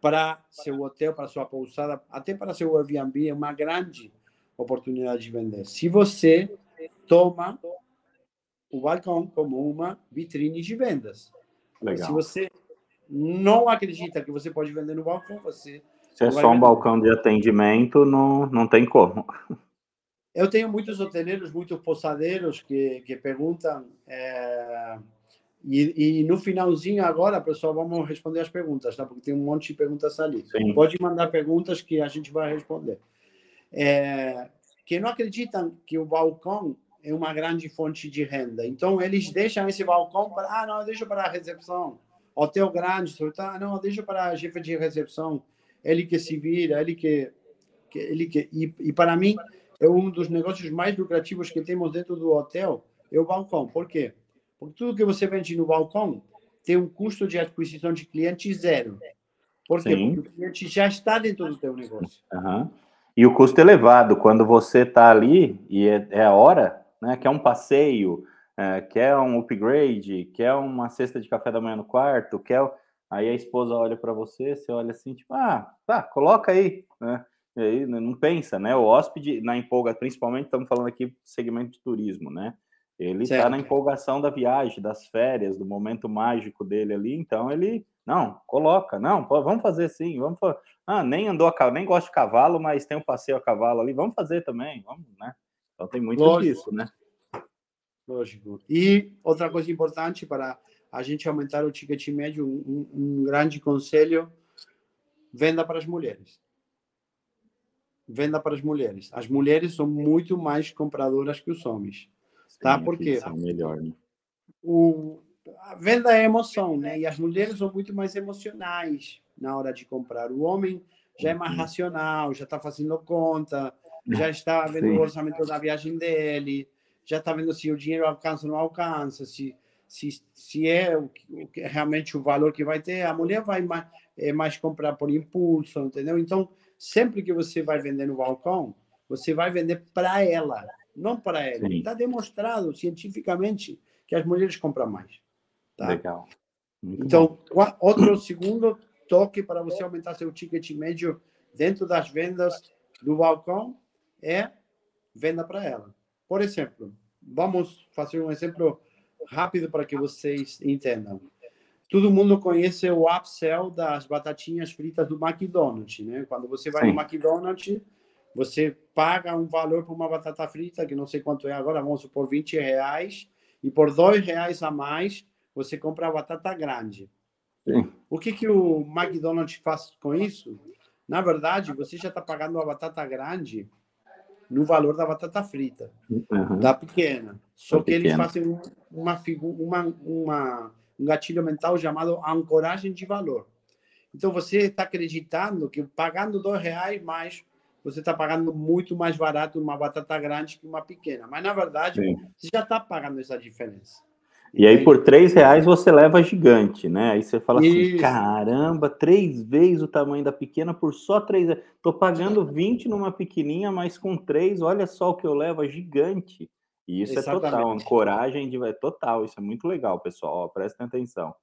[SPEAKER 2] para seu hotel, para sua pousada, até para seu Airbnb, é uma grande oportunidade de vender. Se você toma o balcão como uma vitrine de vendas. Legal. Se você não acredita que você pode vender no balcão, você.
[SPEAKER 1] Se é só um balcão de atendimento, não, não tem como.
[SPEAKER 2] Eu tenho muitos hoteleiros, muitos pousadeiros que, que perguntam. É, e, e, no finalzinho agora, pessoal, vamos responder as perguntas, tá? Porque tem um monte de perguntas ali. Sim. Pode mandar perguntas que a gente vai responder. É, que não acreditam que o balcão é uma grande fonte de renda. Então, eles deixam esse balcão para. Ah, não, deixa para a recepção. Hotel grande, tá? não, deixa para a chefe de recepção. Ele que se vira, ele que. que ele que e, e para mim, é um dos negócios mais lucrativos que temos dentro do hotel é o balcão. Por quê? Porque tudo que você vende no balcão tem um custo de aquisição de cliente zero. Por quê? Sim. Porque o cliente já está dentro do teu negócio.
[SPEAKER 1] Uhum. E o custo elevado, quando você está ali e é, é, a hora, né? Quer um passeio, é, quer um upgrade, quer uma cesta de café da manhã no quarto, quer. Aí a esposa olha para você, você olha assim, tipo, ah, tá, coloca aí, né? E aí não pensa, né? O hóspede, na empolga, principalmente estamos falando aqui segmento de turismo, né? Ele está na empolgação da viagem, das férias, do momento mágico dele ali, então ele, não, coloca, não, pô, vamos fazer sim, vamos fazer. Ah, nem andou a cavalo, nem gosto de cavalo, mas tem um passeio a cavalo ali, vamos fazer também, vamos, né? Então tem muito Lógico. disso, né?
[SPEAKER 2] Lógico. E outra coisa importante para a gente aumentar o ticket médio, um, um grande conselho, venda para as mulheres. Venda para as mulheres. As mulheres são muito mais compradoras que os homens. Sim, tá? Porque
[SPEAKER 1] melhor, né?
[SPEAKER 2] o, a venda é emoção, né? E as mulheres são muito mais emocionais na hora de comprar. O homem já é mais uhum. racional, já está fazendo conta, já está vendo Sim. o orçamento da viagem dele, já está vendo se o dinheiro alcança ou não alcança, se, se, se é o, o, realmente o valor que vai ter. A mulher vai mais, é, mais comprar por impulso, entendeu? Então, sempre que você vai vender no balcão, você vai vender para ela, não para ele. Está demonstrado cientificamente que as mulheres compram mais. Tá?
[SPEAKER 1] Legal.
[SPEAKER 2] Muito então, bom. outro segundo toque para você aumentar seu ticket médio dentro das vendas do balcão é venda para ela. Por exemplo, vamos fazer um exemplo rápido para que vocês entendam. Todo mundo conhece o upsell das batatinhas fritas do McDonald's, né? Quando você vai Sim. no McDonald's, você paga um valor por uma batata frita, que não sei quanto é agora, vamos supor 20 reais, e por dois reais a mais você compra a batata grande. Sim. O que, que o McDonald's faz com isso? Na verdade, você já está pagando a batata grande no valor da batata frita, uhum. da pequena. Só da que pequena. eles fazem uma, uma, uma, um gatilho mental chamado ancoragem de valor. Então, você está acreditando que pagando dois reais mais, você está pagando muito mais barato uma batata grande que uma pequena. Mas, na verdade, Sim. você já está pagando essa diferença.
[SPEAKER 1] E aí, por três reais, você leva gigante, né? Aí você fala assim, Isso. assim, caramba, três vezes o tamanho da pequena por só três Tô pagando 20 numa pequenininha, mas com três, olha só o que eu levo, é gigante. E isso Exatamente. é total, coragem de... É total, isso é muito legal, pessoal, ó, prestem atenção.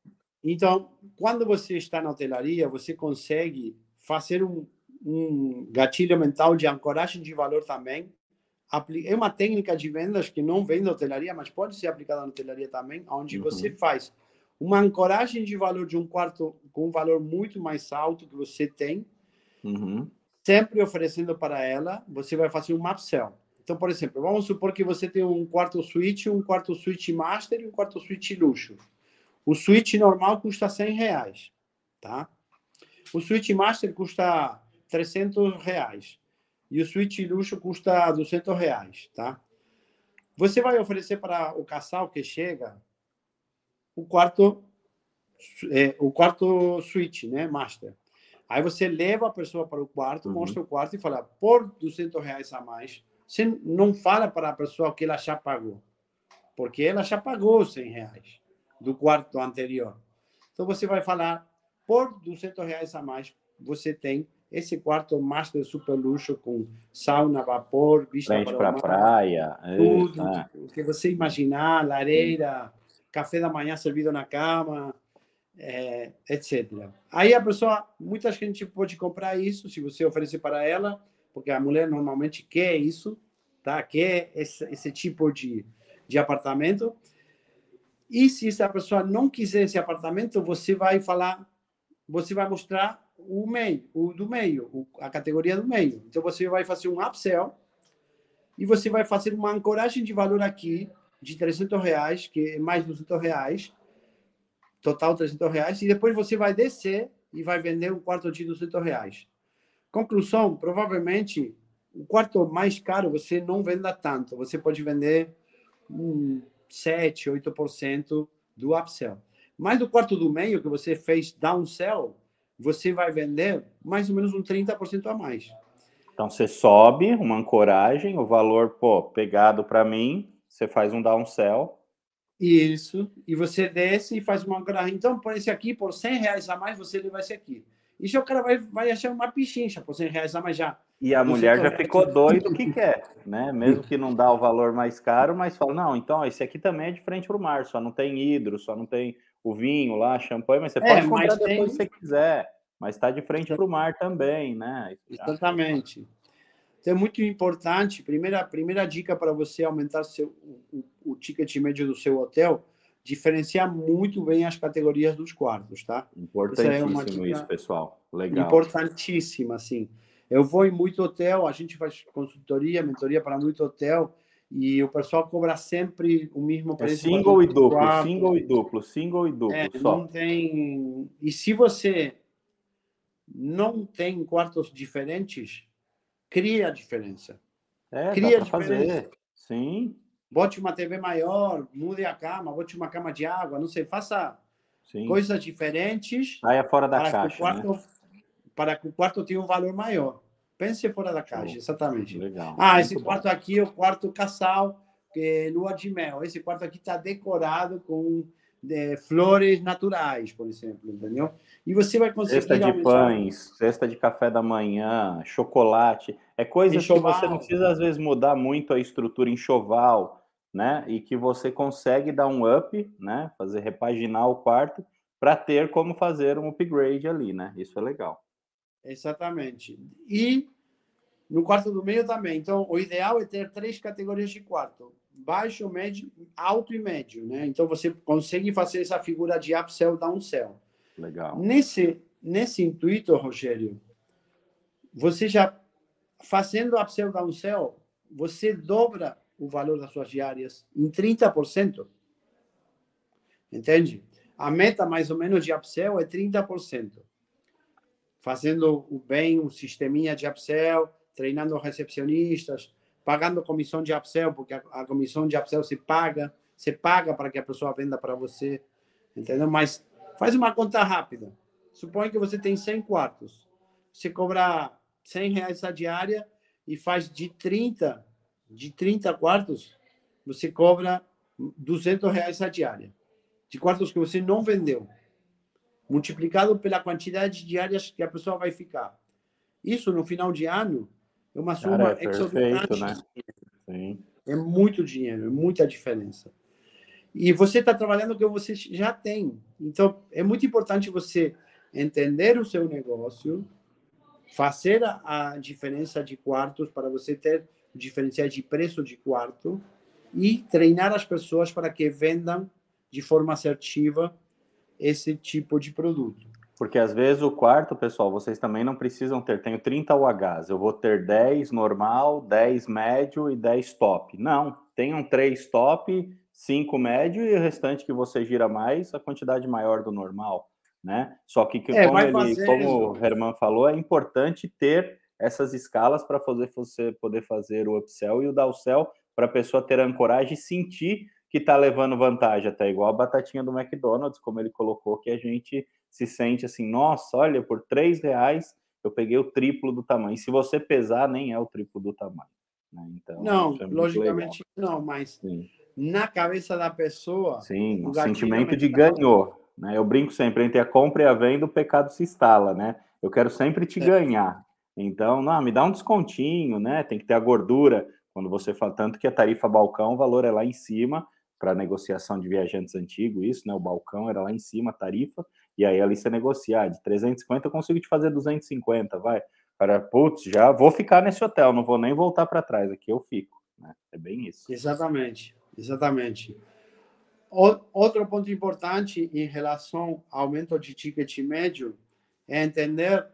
[SPEAKER 2] Então, quando você está na hotelaria, você consegue fazer um, um gatilho mental de ancoragem de valor também, é uma técnica de vendas que não vem da hotelaria, mas pode ser aplicada na hotelaria também, onde uhum. você faz uma ancoragem de valor de um quarto com um valor muito mais alto que você tem, uhum. sempre oferecendo para ela, você vai fazer um upsell. Então, por exemplo, vamos supor que você tem um quarto suíte, um quarto suíte master e um quarto suíte luxo. O suíte normal custa 100 reais, tá? O suíte master custa 300 reais e o suíte luxo custa 200 reais, tá? Você vai oferecer para o casal que chega o quarto, é, o quarto suíte, né, master. Aí você leva a pessoa para o quarto, uhum. mostra o quarto e fala, por 200 reais a mais, você não fala para a pessoa que ela já pagou, porque ela já pagou 100 reais do quarto anterior. Então você vai falar, por 200 reais a mais, você tem esse quarto master super luxo com sauna, vapor,
[SPEAKER 1] vista para a praia,
[SPEAKER 2] tudo o que você imaginar, lareira, café da manhã servido na cama, é, etc. Aí a pessoa, muita gente pode comprar isso se você oferecer para ela, porque a mulher normalmente quer isso, tá? Quer esse, esse tipo de, de apartamento. E se essa pessoa não quiser esse apartamento, você vai falar, você vai mostrar o meio, o do meio, a categoria do meio. Então você vai fazer um upsell e você vai fazer uma ancoragem de valor aqui de 300 reais, que é mais 200 reais, total 300 reais, e depois você vai descer e vai vender um quarto de 200 reais. Conclusão, provavelmente, o quarto mais caro você não venda tanto, você pode vender um 7, 8% do upsell. Mas do quarto do meio que você fez downsell, você vai vender mais ou menos um 30% a mais.
[SPEAKER 1] Então você sobe uma ancoragem, o valor, pô, pegado para mim, você faz um downsell.
[SPEAKER 2] Isso, e você desce e faz uma ancoragem. Então, por esse aqui, por 100 reais a mais, você leva esse aqui. Isso o cara vai, vai achar uma pichincha por 100 reais a mais já.
[SPEAKER 1] E a mulher já ficou doido que quer, né? Mesmo que não dá o valor mais caro, mas fala, não, então esse aqui também é de frente para o mar, só não tem hidro, só não tem o vinho lá, champanhe, mas você é, pode comprar depois tem... se você quiser. Mas está de frente para o mar também, né?
[SPEAKER 2] Exatamente. Então é muito importante. Primeira, primeira dica para você aumentar seu, o, o ticket médio do seu hotel, diferenciar muito bem as categorias dos quartos, tá?
[SPEAKER 1] Importantíssimo é isso, pessoal. Legal.
[SPEAKER 2] Importantíssima, sim. Eu vou em muito hotel, a gente faz consultoria, mentoria para muito hotel e o pessoal cobra sempre o mesmo é
[SPEAKER 1] preço. É single e duplo, quarto. single e duplo, single e duplo. É,
[SPEAKER 2] só. Não tem. E se você não tem quartos diferentes, cria a diferença.
[SPEAKER 1] É, cria a diferença. fazer. Sim.
[SPEAKER 2] Bote uma TV maior, mude a cama, bote uma cama de água, não sei, faça Sim. coisas diferentes.
[SPEAKER 1] Saia fora da caixa. Que quarto, né?
[SPEAKER 2] Para que o quarto tenha um valor maior. Pense fora da caixa, exatamente.
[SPEAKER 1] Legal.
[SPEAKER 2] Ah, esse quarto bom. aqui é o quarto casal, que é lua de mel. Esse quarto aqui está decorado com de, flores naturais, por exemplo, entendeu? E você vai conseguir.
[SPEAKER 1] Cesta de pães, cesta de café da manhã, chocolate. É coisa que você não precisa, às vezes, mudar muito a estrutura enxoval, né? E que você consegue dar um up, né? Fazer repaginar o quarto para ter como fazer um upgrade ali, né? Isso é legal.
[SPEAKER 2] Exatamente. E no quarto do meio também. Então, o ideal é ter três categorias de quarto: baixo, médio, alto e médio, né? Então, você consegue fazer essa figura de upsell, downsell.
[SPEAKER 1] Legal.
[SPEAKER 2] Nesse, nesse intuito, Rogério, você já fazendo upsell, downsell, você dobra o valor das suas diárias em 30%. Entende? A meta, mais ou menos, de upsell é 30% fazendo o bem, um sisteminha de upsell, treinando recepcionistas, pagando comissão de upsell, porque a, a comissão de upsell se paga, você paga para que a pessoa venda para você, entendeu? Mas faz uma conta rápida. Suponha que você tem 100 quartos. Você cobra 100 reais a diária e faz de 30, de 30 quartos, você cobra 200 reais a diária. De quartos que você não vendeu multiplicado pela quantidade de áreas que a pessoa vai ficar. Isso, no final de ano, é uma soma Cara, é exorbitante. Né? É muito dinheiro, é muita diferença. E você está trabalhando o que você já tem. Então, é muito importante você entender o seu negócio, fazer a diferença de quartos para você ter diferenciais de preço de quarto e treinar as pessoas para que vendam de forma assertiva esse tipo de produto.
[SPEAKER 1] Porque às vezes o quarto, pessoal, vocês também não precisam ter. Tenho 30 UHs, eu vou ter 10 normal, 10 médio e 10 top. Não, tenham 3 top, 5 médio e o restante que você gira mais, a quantidade maior do normal. Né? Só que, é, como, ele, como o Herman falou, é importante ter essas escalas para fazer você poder fazer o upsell e o downsell para a pessoa ter ancoragem e sentir que está levando vantagem, até igual a batatinha do McDonald's, como ele colocou, que a gente se sente assim, nossa, olha, por três reais eu peguei o triplo do tamanho. E se você pesar, nem é o triplo do tamanho. Né?
[SPEAKER 2] Então, não, é logicamente legal. não, mas Sim. na cabeça da pessoa.
[SPEAKER 1] Sim, o sentimento de ganhou. Né? Eu brinco sempre, entre a compra e a venda, o pecado se instala, né? Eu quero sempre te é. ganhar. Então, não, me dá um descontinho, né? Tem que ter a gordura. Quando você fala tanto que a tarifa balcão, o valor é lá em cima para negociação de viajantes antigos, isso, né? O balcão era lá em cima, a tarifa, e aí ali você negociar de 350 eu consigo te fazer 250, vai. Para putz, já vou ficar nesse hotel, não vou nem voltar para trás, aqui eu fico, né? É bem isso.
[SPEAKER 2] Exatamente. Exatamente. Outro ponto importante em relação ao aumento de ticket médio é entender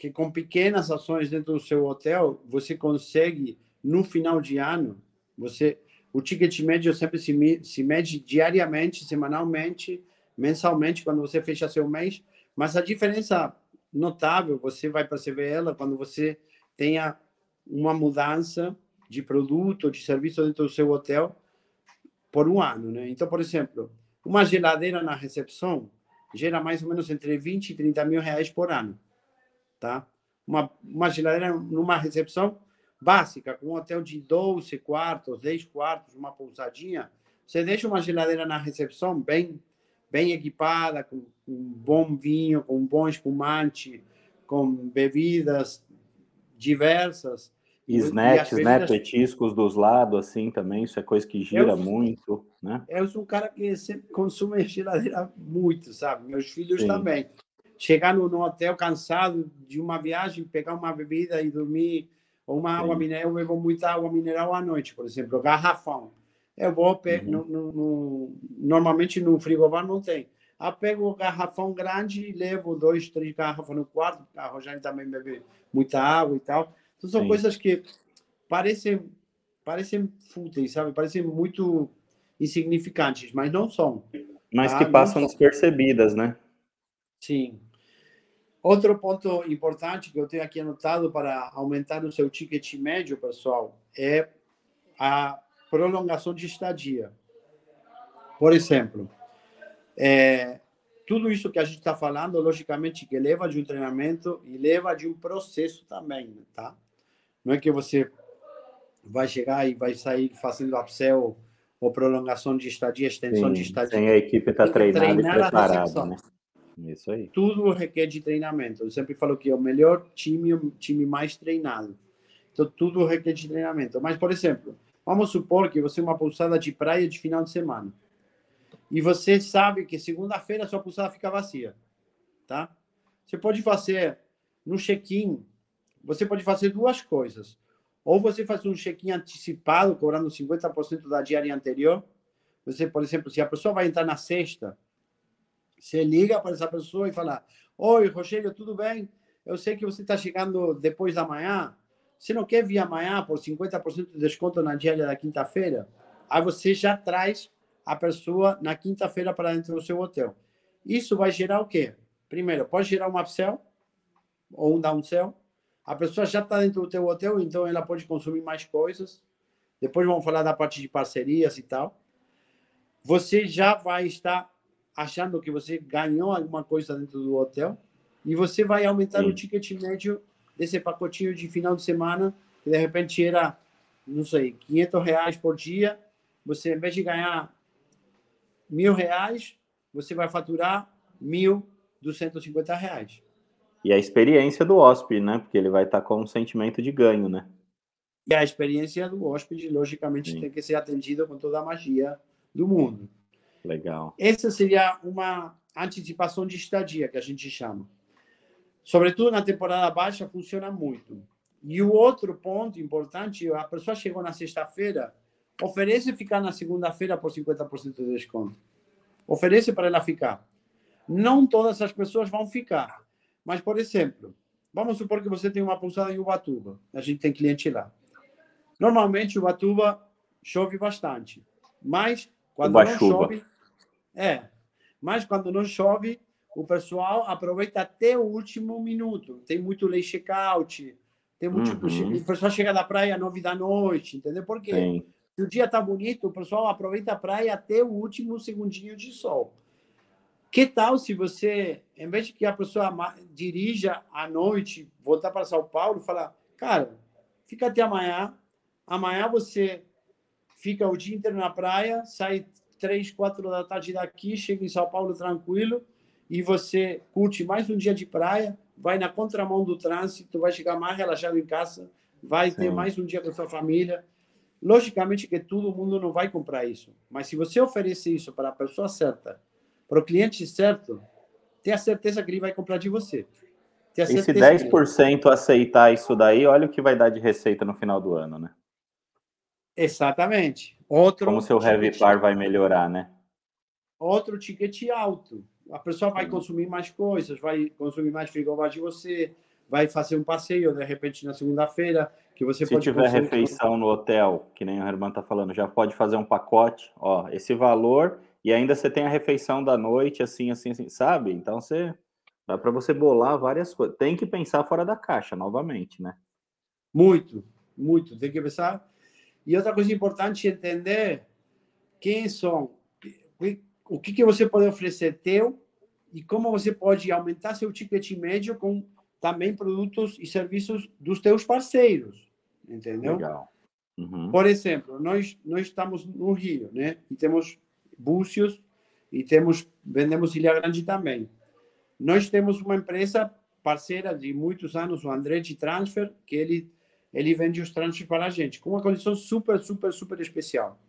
[SPEAKER 2] que com pequenas ações dentro do seu hotel, você consegue, no final de ano, você o ticket médio sempre se, se mede diariamente, semanalmente, mensalmente, quando você fecha seu mês, mas a diferença notável, você vai perceber ela quando você tenha uma mudança de produto, de serviço dentro do seu hotel por um ano. Né? Então, por exemplo, uma geladeira na recepção gera mais ou menos entre 20 e 30 mil reais por ano tá? Uma, uma geladeira numa recepção básica, com um hotel de 12 quartos, 10 quartos, uma pousadinha, você deixa uma geladeira na recepção bem bem equipada, com um bom vinho, com bom espumante, com bebidas diversas.
[SPEAKER 1] E snacks, né? Petiscos dos lados, assim, também, isso é coisa que gira eu, muito, né?
[SPEAKER 2] Eu sou um cara que sempre consome geladeira muito, sabe? Meus filhos Sim. também chegar no, no, hotel cansado de uma viagem, pegar uma bebida e dormir, ou uma Sim. água mineral, eu bebo muita água mineral à noite, por exemplo, garrafão. Eu vou, uhum. no, no, no, normalmente no frigobar não tem. Eu pego o garrafão grande e levo dois, três garrafas no quarto, a Rojane também bebe muita água e tal. Então, são Sim. coisas que parecem, parecem fúteis, sabe? Parecem muito insignificantes, mas não são.
[SPEAKER 1] Mas que passam despercebidas, né?
[SPEAKER 2] Sim. Outro ponto importante que eu tenho aqui anotado para aumentar o seu ticket médio, pessoal, é a prolongação de estadia. Por exemplo, é, tudo isso que a gente está falando, logicamente, que leva de um treinamento e leva de um processo também, tá? Não é que você vai chegar e vai sair fazendo upsell ou prolongação de estadia, extensão
[SPEAKER 1] Sim,
[SPEAKER 2] de estadia.
[SPEAKER 1] Sem a equipe estar tá treinada e preparada, né? Isso aí.
[SPEAKER 2] Tudo requer de treinamento. Eu sempre falo que é o melhor time, o time mais treinado. Então, tudo requer de treinamento. Mas, por exemplo, vamos supor que você é uma pousada de praia de final de semana. E você sabe que segunda-feira sua pousada fica vazia. Tá? Você pode fazer no check-in, você pode fazer duas coisas. Ou você faz um check-in antecipado, cobrando 50% da diária anterior. Você, por exemplo, se a pessoa vai entrar na sexta, você liga para essa pessoa e fala: Oi, Rogério, tudo bem? Eu sei que você está chegando depois da manhã. Você não quer vir amanhã por 50% de desconto na diária da quinta-feira? Aí você já traz a pessoa na quinta-feira para dentro do seu hotel. Isso vai gerar o quê? Primeiro, pode gerar um upsell ou um downsell. A pessoa já está dentro do teu hotel, então ela pode consumir mais coisas. Depois vamos falar da parte de parcerias e tal. Você já vai estar achando que você ganhou alguma coisa dentro do hotel e você vai aumentar Sim. o ticket médio desse pacotinho de final de semana que de repente era, não sei, 500 reais por dia. Você, em vez de ganhar mil reais, você vai faturar mil duzentos cinquenta reais.
[SPEAKER 1] E a experiência do hóspede, né? Porque ele vai estar com um sentimento de ganho, né?
[SPEAKER 2] E a experiência do hóspede, logicamente, Sim. tem que ser atendida com toda a magia do mundo.
[SPEAKER 1] Legal.
[SPEAKER 2] Essa seria uma antecipação de estadia, que a gente chama. Sobretudo na temporada baixa, funciona muito. E o outro ponto importante, a pessoa chegou na sexta-feira, oferece ficar na segunda-feira por 50% de desconto. Oferece para ela ficar. Não todas as pessoas vão ficar. Mas, por exemplo, vamos supor que você tem uma pousada em Ubatuba. A gente tem cliente lá. Normalmente, Ubatuba chove bastante. Mas, quando não chove, é, mas quando não chove, o pessoal aproveita até o último minuto. Tem muito late check-out, tem muito, uhum. o pessoal chega da praia às nove da noite, entendeu? Porque Sim. se o dia tá bonito, o pessoal aproveita a praia até o último segundinho de sol. Que tal se você, em vez de que a pessoa dirija à noite, voltar para São Paulo, falar, cara, fica até amanhã, amanhã você fica o dia inteiro na praia, sai três, quatro da tarde daqui, chega em São Paulo tranquilo e você curte mais um dia de praia, vai na contramão do trânsito, vai chegar mais relaxado em casa, vai Sim. ter mais um dia com a sua família. Logicamente que todo mundo não vai comprar isso, mas se você oferecer isso para a pessoa certa, para o cliente certo, tenha certeza que ele vai comprar de você.
[SPEAKER 1] E se 10% aceitar isso daí, olha o que vai dar de receita no final do ano, né?
[SPEAKER 2] Exatamente. Outro
[SPEAKER 1] Como seu heavy par vai melhorar, né?
[SPEAKER 2] Outro ticket alto. A pessoa vai consumir mais coisas, vai consumir mais frigobar de você, vai fazer um passeio, de repente, na segunda-feira, que você
[SPEAKER 1] Se tiver refeição no hotel, que nem o Herman está falando, já pode fazer um pacote, ó, esse valor, e ainda você tem a refeição da noite, assim, assim, assim, sabe? Então, você dá para você bolar várias coisas. Tem que pensar fora da caixa, novamente, né?
[SPEAKER 2] Muito, muito. Tem que pensar. E outra coisa importante é entender quem são, o que, que você pode oferecer teu e como você pode aumentar seu ticket médio com também produtos e serviços dos teus parceiros, entendeu?
[SPEAKER 1] Legal.
[SPEAKER 2] Uhum. Por exemplo, nós nós estamos no Rio, né? E temos Búzios e temos vendemos Ilha Grande também. Nós temos uma empresa parceira de muitos anos, o André de Transfer, que ele ele vende os transfers para a gente com uma condição super, super, super especial.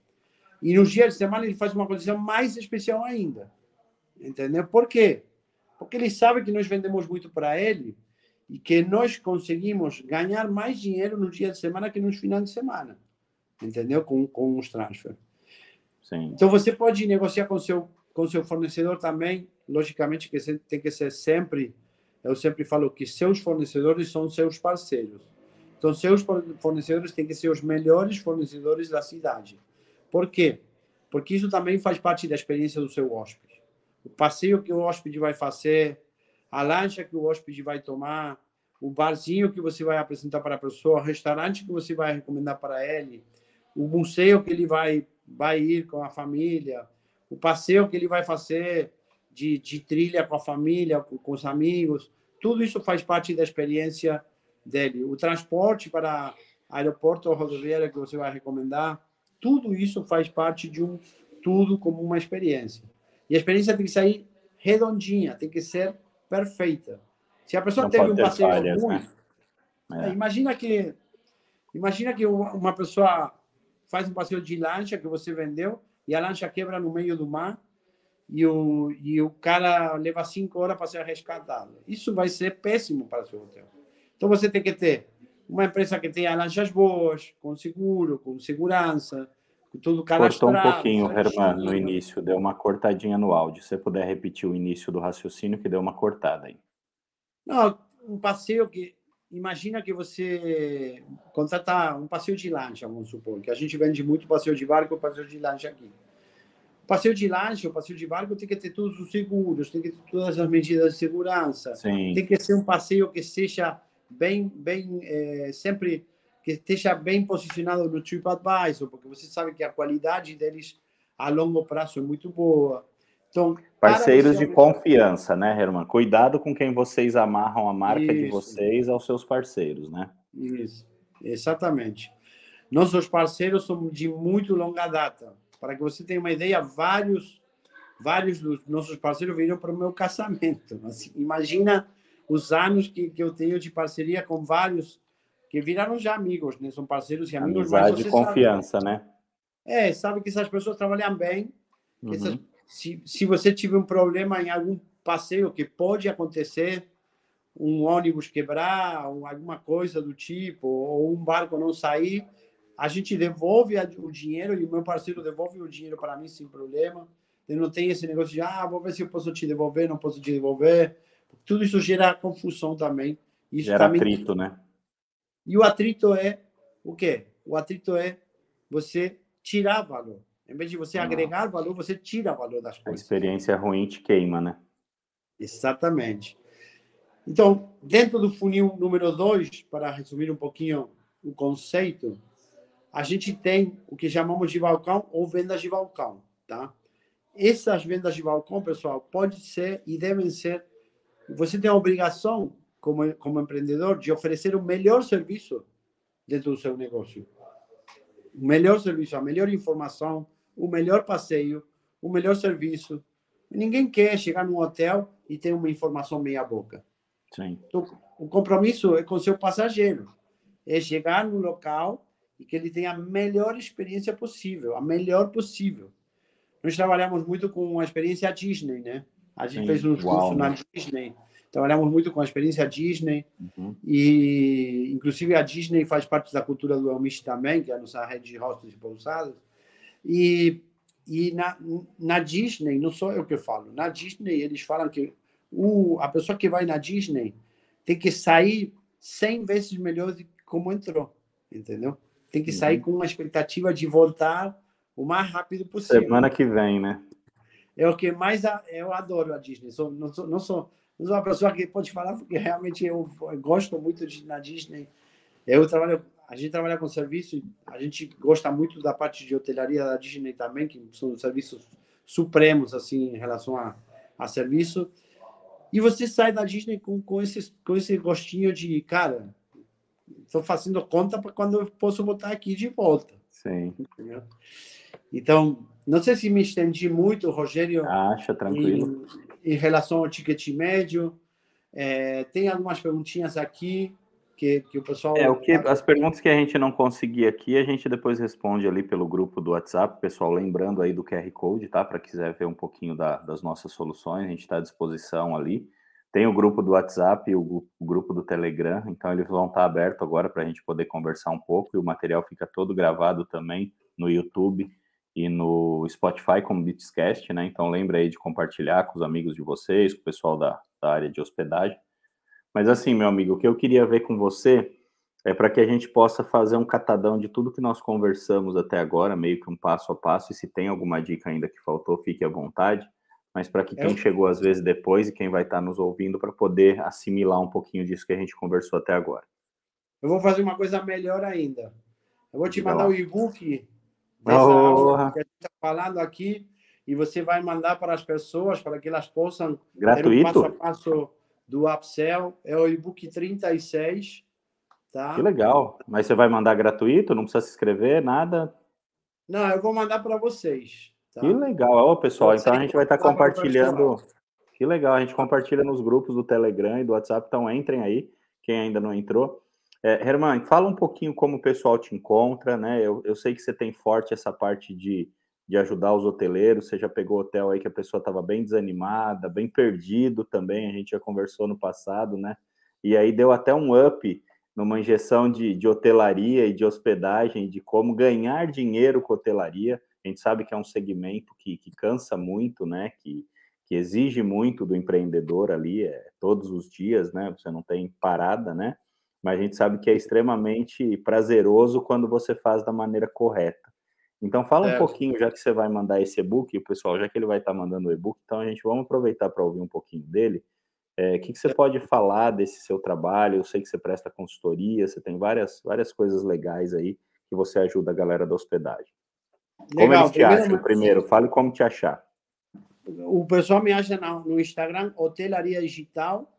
[SPEAKER 2] E nos dias de semana ele faz uma condição mais especial ainda. Entendeu? Por quê? Porque ele sabe que nós vendemos muito para ele e que nós conseguimos ganhar mais dinheiro nos dias de semana que nos finais de semana. Entendeu? Com, com os transfer. Sim. Então você pode negociar com seu com seu fornecedor também, logicamente que tem que ser sempre, eu sempre falo que seus fornecedores são seus parceiros. Então seus fornecedores têm que ser os melhores fornecedores da cidade. Por quê? Porque isso também faz parte da experiência do seu hóspede. O passeio que o hóspede vai fazer, a lancha que o hóspede vai tomar, o barzinho que você vai apresentar para a pessoa, o restaurante que você vai recomendar para ele, o museu que ele vai, vai ir com a família, o passeio que ele vai fazer de, de trilha com a família, com, com os amigos, tudo isso faz parte da experiência dele. O transporte para aeroporto ou rodoviária que você vai recomendar, tudo isso faz parte de um tudo como uma experiência. E a experiência tem que sair redondinha, tem que ser perfeita. Se a pessoa Não teve um passeio falhas, ruim, né? é. imagina que imagina que uma pessoa faz um passeio de lancha que você vendeu e a lancha quebra no meio do mar e o, e o cara leva cinco horas para ser resgatado. Isso vai ser péssimo para o seu hotel. Então você tem que ter uma empresa que tenha lanchas boas, com seguro, com segurança, com tudo cadastrado.
[SPEAKER 1] Cortou um pouquinho, Herman, no início, deu uma cortadinha no áudio. Se você puder repetir o início do raciocínio, que deu uma cortada aí.
[SPEAKER 2] Não, um passeio que. Imagina que você contrata um passeio de lancha, vamos supor, que a gente vende muito passeio de barco e passeio de lancha aqui. Passeio de lancha, o passeio de barco tem que ter todos os seguros, tem que ter todas as medidas de segurança, Sim. tem que ser um passeio que seja bem, bem é, sempre que esteja bem posicionado no TripAdvisor, porque você sabe que a qualidade deles a longo prazo é muito boa. Então,
[SPEAKER 1] parceiros de confiança, né, Herman? Cuidado com quem vocês amarram a marca Isso. de vocês aos seus parceiros, né?
[SPEAKER 2] Isso, exatamente. Nossos parceiros são de muito longa data. Para que você tenha uma ideia, vários vários dos nossos parceiros viram para o meu casamento. Assim, imagina os anos que, que eu tenho de parceria com vários que viraram já amigos, né? São parceiros e amigos.
[SPEAKER 1] Amizade de confiança, sabe, né?
[SPEAKER 2] É, sabe que essas pessoas trabalham bem. Uhum. Essas, se, se você tiver um problema em algum passeio que pode acontecer, um ônibus quebrar, ou alguma coisa do tipo, ou um barco não sair, a gente devolve o dinheiro e o meu parceiro devolve o dinheiro para mim sem problema. Eu não tem esse negócio de, ah, vou ver se eu posso te devolver, não posso te devolver. Tudo isso gera confusão também. Isso
[SPEAKER 1] gera
[SPEAKER 2] também...
[SPEAKER 1] atrito, né?
[SPEAKER 2] E o atrito é o quê? O atrito é você tirar valor. Em vez de você ah. agregar valor, você tira valor das coisas.
[SPEAKER 1] A experiência ruim te queima, né?
[SPEAKER 2] Exatamente. Então, dentro do funil número 2, para resumir um pouquinho o conceito, a gente tem o que chamamos de balcão ou vendas de balcão, tá? Essas vendas de balcão, pessoal, pode ser e devem ser você tem a obrigação, como, como empreendedor, de oferecer o melhor serviço dentro do seu negócio. O melhor serviço, a melhor informação, o melhor passeio, o melhor serviço. Ninguém quer chegar num hotel e ter uma informação meia boca.
[SPEAKER 1] Sim.
[SPEAKER 2] Então, o compromisso é com o seu passageiro. É chegar no local e que ele tenha a melhor experiência possível, a melhor possível. Nós trabalhamos muito com a experiência Disney, né? A gente Sim. fez um curso na Disney. Trabalhamos muito com a experiência Disney. Uhum. E, inclusive, a Disney faz parte da cultura do Amish também, que é a nossa rede de hostels e pousadas. E, e na, na Disney, não sou eu que falo, na Disney eles falam que o, a pessoa que vai na Disney tem que sair 100 vezes melhor do que como entrou, entendeu? Tem que sair uhum. com uma expectativa de voltar o mais rápido possível.
[SPEAKER 1] Semana que vem, né?
[SPEAKER 2] É o que mais eu adoro a Disney. Sou, não, sou, não, sou, não sou uma pessoa que pode falar, porque realmente eu, eu gosto muito de na Disney. Eu trabalho, a gente trabalha com serviço, a gente gosta muito da parte de hotelaria da Disney também, que são serviços supremos assim em relação a, a serviço. E você sai da Disney com, com, esse, com esse gostinho de, cara, estou fazendo conta para quando eu posso voltar aqui de volta.
[SPEAKER 1] Sim.
[SPEAKER 2] Entendeu? Então, não sei se me estendi muito, Rogério.
[SPEAKER 1] Acha, tranquilo.
[SPEAKER 2] Em, em relação ao ticket médio. É, tem algumas perguntinhas aqui que, que o pessoal.
[SPEAKER 1] É, o que, as perguntas que a gente não conseguir aqui, a gente depois responde ali pelo grupo do WhatsApp. Pessoal, lembrando aí do QR Code, tá? Para quiser ver um pouquinho da, das nossas soluções, a gente está à disposição ali. Tem o grupo do WhatsApp e o, o, grupo do Telegram, então eles vão estar abertos agora para a gente poder conversar um pouco e o material fica todo gravado também no YouTube e no Spotify como Beatscast, né? Então lembra aí de compartilhar com os amigos de vocês, com o pessoal da, da área de hospedagem. Mas assim, meu amigo, o que eu queria ver com você é para que a gente possa fazer um catadão de tudo que nós conversamos até agora, meio que um passo a passo, e se tem alguma dica ainda que faltou, fique à vontade mas para que quem chegou às vezes depois e quem vai estar tá nos ouvindo para poder assimilar um pouquinho disso que a gente conversou até agora.
[SPEAKER 2] Eu vou fazer uma coisa melhor ainda. Eu vou te mandar o e-book dessa oh. aula que a gente está falando aqui e você vai mandar para as pessoas para que elas possam
[SPEAKER 1] Gratuito? ter um
[SPEAKER 2] passo a passo do upsell. É o e-book 36, tá?
[SPEAKER 1] Que legal. Mas você vai mandar gratuito? Não precisa se inscrever, nada?
[SPEAKER 2] Não, eu vou mandar para vocês.
[SPEAKER 1] Tá? Que legal, ó, pessoal. Então a gente vai estar tá compartilhando. Que legal, a gente compartilha nos grupos do Telegram e do WhatsApp, então entrem aí, quem ainda não entrou. É, Herman, fala um pouquinho como o pessoal te encontra, né? Eu, eu sei que você tem forte essa parte de, de ajudar os hoteleiros, você já pegou hotel aí que a pessoa estava bem desanimada, bem perdido também, a gente já conversou no passado, né? E aí deu até um up numa injeção de, de hotelaria e de hospedagem, de como ganhar dinheiro com hotelaria. A gente sabe que é um segmento que, que cansa muito, né? Que, que exige muito do empreendedor ali, é, todos os dias, né? Você não tem parada, né? Mas a gente sabe que é extremamente prazeroso quando você faz da maneira correta. Então fala é. um pouquinho, já que você vai mandar esse e-book, o pessoal, já que ele vai estar mandando o e-book, então a gente vamos aproveitar para ouvir um pouquinho dele. É, o que, que você pode falar desse seu trabalho? Eu sei que você presta consultoria, você tem várias, várias coisas legais aí que você ajuda a galera da hospedagem. Como eles te acham primeiro? Fale como te achar.
[SPEAKER 2] O pessoal me acha no Instagram Hotelaria Digital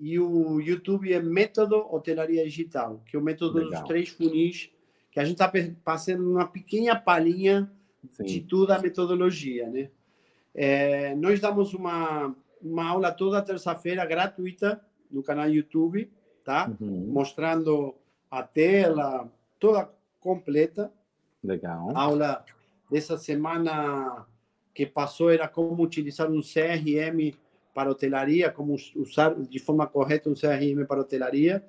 [SPEAKER 2] e o YouTube é Método Hotelaria Digital, que é o método Legal. dos três funis, que a gente está passando uma pequena palhinha Sim. de toda a metodologia, né? É, nós damos uma, uma aula toda terça-feira gratuita no canal YouTube, tá? Uhum. Mostrando a tela toda completa
[SPEAKER 1] Legal.
[SPEAKER 2] A aula dessa semana que passou era como utilizar um CRM para hotelaria, como usar de forma correta um CRM para hotelaria.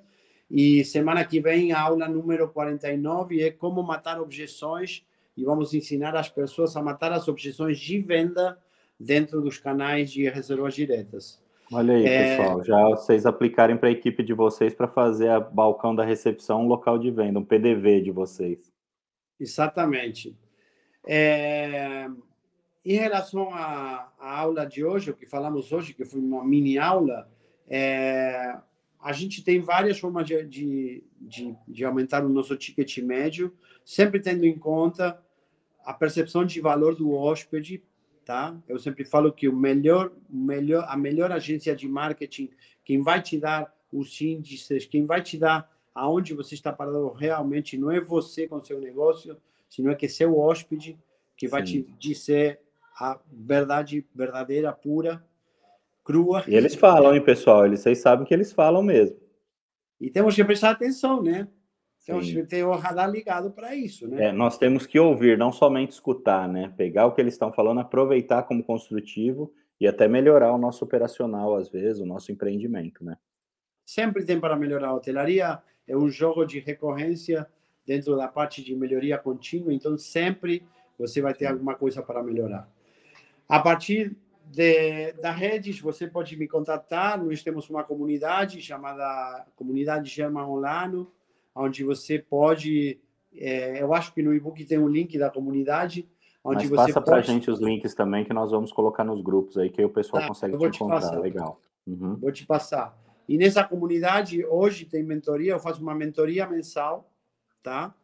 [SPEAKER 2] E semana que vem a aula número 49 é como matar objeções e vamos ensinar as pessoas a matar as objeções de venda dentro dos canais de reservas diretas.
[SPEAKER 1] Olha aí, é... pessoal, já vocês aplicarem para a equipe de vocês para fazer a balcão da recepção um local de venda, um PDV de vocês.
[SPEAKER 2] Exatamente. É, em relação à, à, aula de hoje, o que falamos hoje, que foi uma mini aula, é, a gente tem várias formas de, de, de, de, aumentar o nosso ticket médio, sempre tendo em conta a percepção de valor do hóspede, tá? Eu sempre falo que o melhor, melhor, a melhor agência de marketing, quem vai te dar os índices, quem vai te dar aonde você está parado realmente não é você com seu negócio, senão é que é seu hóspede que vai Sim. te dizer a verdade verdadeira, pura, crua.
[SPEAKER 1] E eles falam, hein, pessoal? Eles, vocês sabem que eles falam mesmo.
[SPEAKER 2] E temos que prestar atenção, né? Temos que ter o radar ligado para isso, né?
[SPEAKER 1] É, nós temos que ouvir, não somente escutar, né? Pegar o que eles estão falando, aproveitar como construtivo e até melhorar o nosso operacional, às vezes, o nosso empreendimento, né?
[SPEAKER 2] Sempre tem para melhorar. A hotelaria é um jogo de recorrência dentro da parte de melhoria contínua, então sempre você vai ter alguma coisa para melhorar. A partir de, da redes, você pode me contatar. Nós temos uma comunidade chamada Comunidade German Online, onde você pode. É, eu acho que no e-book tem um link da comunidade. Onde
[SPEAKER 1] Mas
[SPEAKER 2] você
[SPEAKER 1] passa
[SPEAKER 2] pode...
[SPEAKER 1] para a gente os links também que nós vamos colocar nos grupos aí, que aí o pessoal tá, consegue te encontrar. Passar. Legal.
[SPEAKER 2] Uhum. Vou te passar. E nessa comunidade, hoje tem mentoria, eu faço uma mentoria mensal, tá?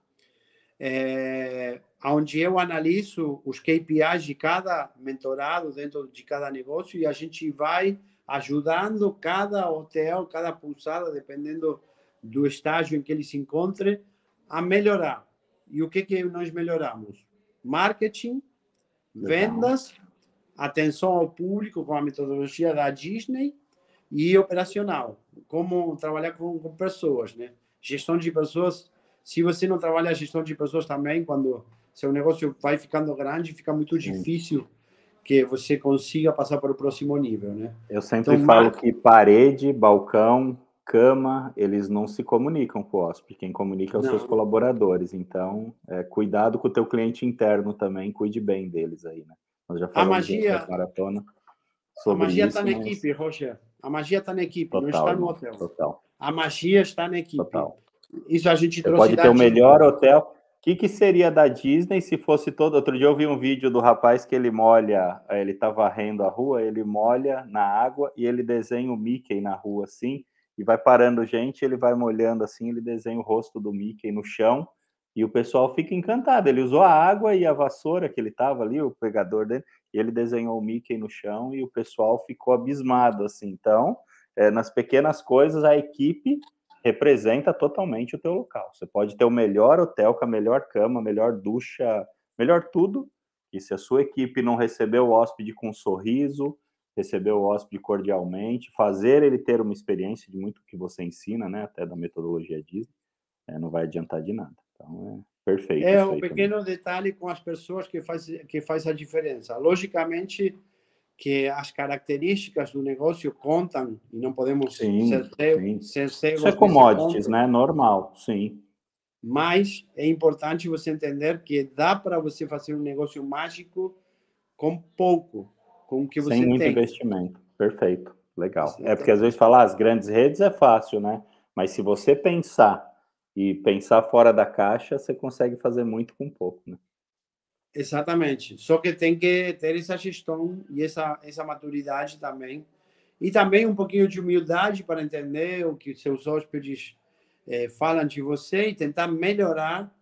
[SPEAKER 2] É, onde eu analiso os KPIs de cada mentorado dentro de cada negócio e a gente vai ajudando cada hotel, cada pulsada, dependendo do estágio em que ele se encontre, a melhorar. E o que, que nós melhoramos? Marketing, vendas, atenção ao público com a metodologia da Disney e operacional. Como trabalhar com, com pessoas, né? Gestão de pessoas. Se você não trabalha a gestão de pessoas também, quando seu negócio vai ficando grande, fica muito difícil que você consiga passar para o próximo nível, né?
[SPEAKER 1] Eu sempre então, falo que parede, balcão, cama, eles não se comunicam com o hóspede. Quem comunica é os não. seus colaboradores. Então, é, cuidado com o teu cliente interno também, cuide bem deles aí, né?
[SPEAKER 2] Nós já falamos a magia, maratona sobre a magia está na mas... equipe, Roger. A magia está na equipe, total, não está no hotel. Total. A magia está na equipe. Total. Isso a gente Você
[SPEAKER 1] trouxe. Pode ter o melhor hotel. Que, que seria da Disney se fosse todo. Outro dia eu vi um vídeo do rapaz que ele molha, eh, ele tá varrendo a rua, ele molha na água e ele desenha o Mickey na rua assim, e vai parando gente, ele vai molhando assim, ele desenha o rosto do Mickey no chão, e o pessoal fica encantado. Ele usou a água e a vassoura que ele tava ali, o pegador dele, e ele desenhou o Mickey no chão e o pessoal ficou abismado assim. Então, é, nas pequenas coisas, a equipe representa totalmente o teu local. Você pode ter o melhor hotel com a melhor cama, melhor ducha, melhor tudo, e se a sua equipe não receber o hóspede com um sorriso, receber o hóspede cordialmente, fazer ele ter uma experiência de muito que você ensina, né, até da metodologia Disney, é, não vai adiantar de nada. Então, é perfeito.
[SPEAKER 2] É um pequeno também. detalhe com as pessoas que faz, que faz a diferença. Logicamente, que as características do negócio contam e não podemos sim, ser, sim. ser cegos. Isso
[SPEAKER 1] é commodities, né? Normal, sim.
[SPEAKER 2] Mas é importante você entender que dá para você fazer um negócio mágico com pouco, com o que você
[SPEAKER 1] Sem muito tem. investimento. Perfeito, legal. Você é porque às vezes falar ah, as grandes redes é fácil, né? Mas se você pensar e pensar fora da caixa, você consegue fazer muito com pouco, né?
[SPEAKER 2] Exatamente. Só que tem que ter essa gestão e essa, essa maturidade também. E também um pouquinho de humildade para entender o que seus hóspedes é, falam de você e tentar melhorar,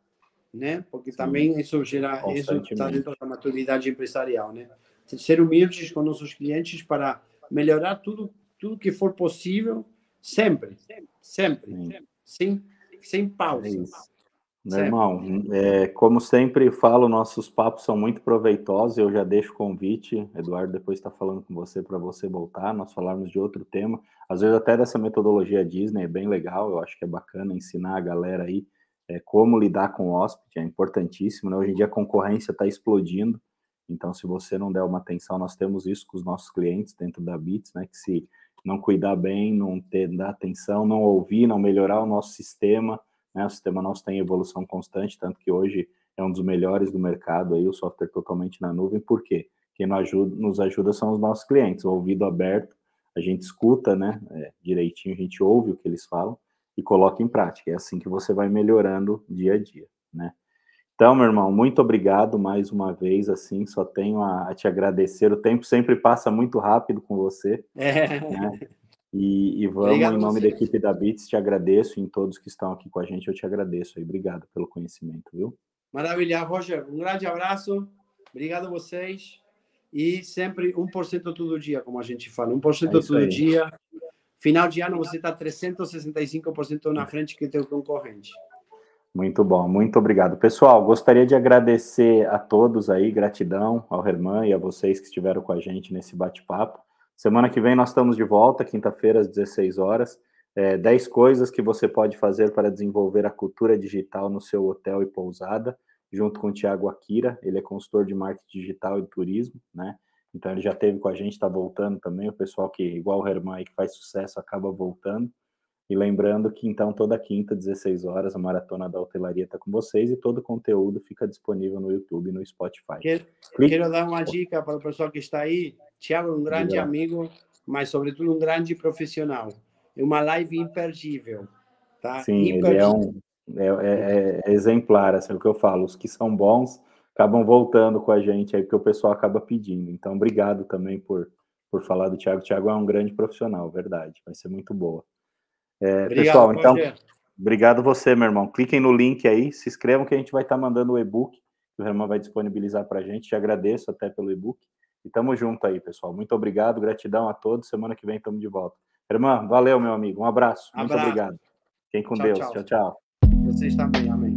[SPEAKER 2] né? Porque Sim. também isso gera, isso está dentro da maturidade empresarial, né? Ser humildes com nossos clientes para melhorar tudo, tudo que for possível, sempre, sempre, Sim. sem, sem pausa. É
[SPEAKER 1] meu irmão, é, como sempre falo, nossos papos são muito proveitosos. Eu já deixo o convite, Eduardo, depois está falando com você para você voltar, nós falarmos de outro tema. Às vezes até dessa metodologia Disney é bem legal. Eu acho que é bacana ensinar a galera aí é, como lidar com o hóspede. É importantíssimo. Né? Hoje em dia a concorrência está explodindo. Então, se você não der uma atenção, nós temos isso com os nossos clientes dentro da Bits, né? Que se não cuidar bem, não ter dar atenção, não ouvir, não melhorar o nosso sistema né? O sistema nosso tem evolução constante, tanto que hoje é um dos melhores do mercado, aí, o software totalmente na nuvem. Por quê? Quem nos ajuda, nos ajuda são os nossos clientes, o ouvido aberto, a gente escuta né, é, direitinho, a gente ouve o que eles falam e coloca em prática. É assim que você vai melhorando dia a dia, né? Então, meu irmão, muito obrigado mais uma vez, assim, só tenho a, a te agradecer. O tempo sempre passa muito rápido com você. É. Né? E, e vamos, Obrigado em nome da equipe da Bits, te agradeço, em todos que estão aqui com a gente, eu te agradeço aí. Obrigado pelo conhecimento, viu?
[SPEAKER 2] Maravilha, Roger. Um grande abraço. Obrigado a vocês. E sempre 1% todo dia, como a gente fala. 1% é todo aí. dia. Final de ano você está 365% na frente que teu concorrente.
[SPEAKER 1] Muito bom, muito obrigado. Pessoal, gostaria de agradecer a todos aí, gratidão ao Herman e a vocês que estiveram com a gente nesse bate-papo. Semana que vem nós estamos de volta, quinta-feira às 16 horas. É, 10 coisas que você pode fazer para desenvolver a cultura digital no seu hotel e pousada, junto com o Tiago Akira, ele é consultor de marketing digital e turismo, né? Então ele já teve com a gente, está voltando também, o pessoal que, igual o Herman que faz sucesso, acaba voltando. E lembrando que então toda quinta, 16 horas, a Maratona da Hotelaria está com vocês e todo o conteúdo fica disponível no YouTube e no Spotify.
[SPEAKER 2] Quero, quero dar uma dica para o pessoal que está aí. Tiago é um grande amigo, mas sobretudo um grande profissional. É uma live imperdível. Tá?
[SPEAKER 1] Sim, imperdível. ele é um é, é, é, exemplar, assim, é o que eu falo. Os que são bons acabam voltando com a gente aí, porque o pessoal acaba pedindo. Então, obrigado também por, por falar do Tiago. O Tiago é um grande profissional, verdade. Vai ser muito boa. É, Obrigado, pessoal, então, obrigado você, meu irmão. Cliquem no link aí, se inscrevam que a gente vai estar mandando o e-book que o Herman vai disponibilizar para a gente. Te agradeço até pelo e-book. E tamo junto aí, pessoal. Muito obrigado, gratidão a todos. Semana que vem estamos de volta. Herman, valeu, meu amigo. Um abraço. Muito abraço. obrigado. Fiquem com tchau, Deus. Tchau, tchau. tchau.
[SPEAKER 2] Vocês também. Amém.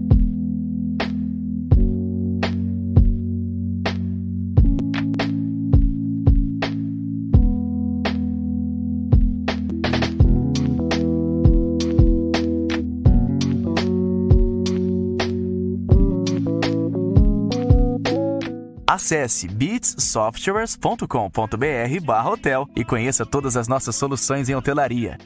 [SPEAKER 3] Acesse beatssoftwares.com.br/hotel e conheça todas as nossas soluções em hotelaria.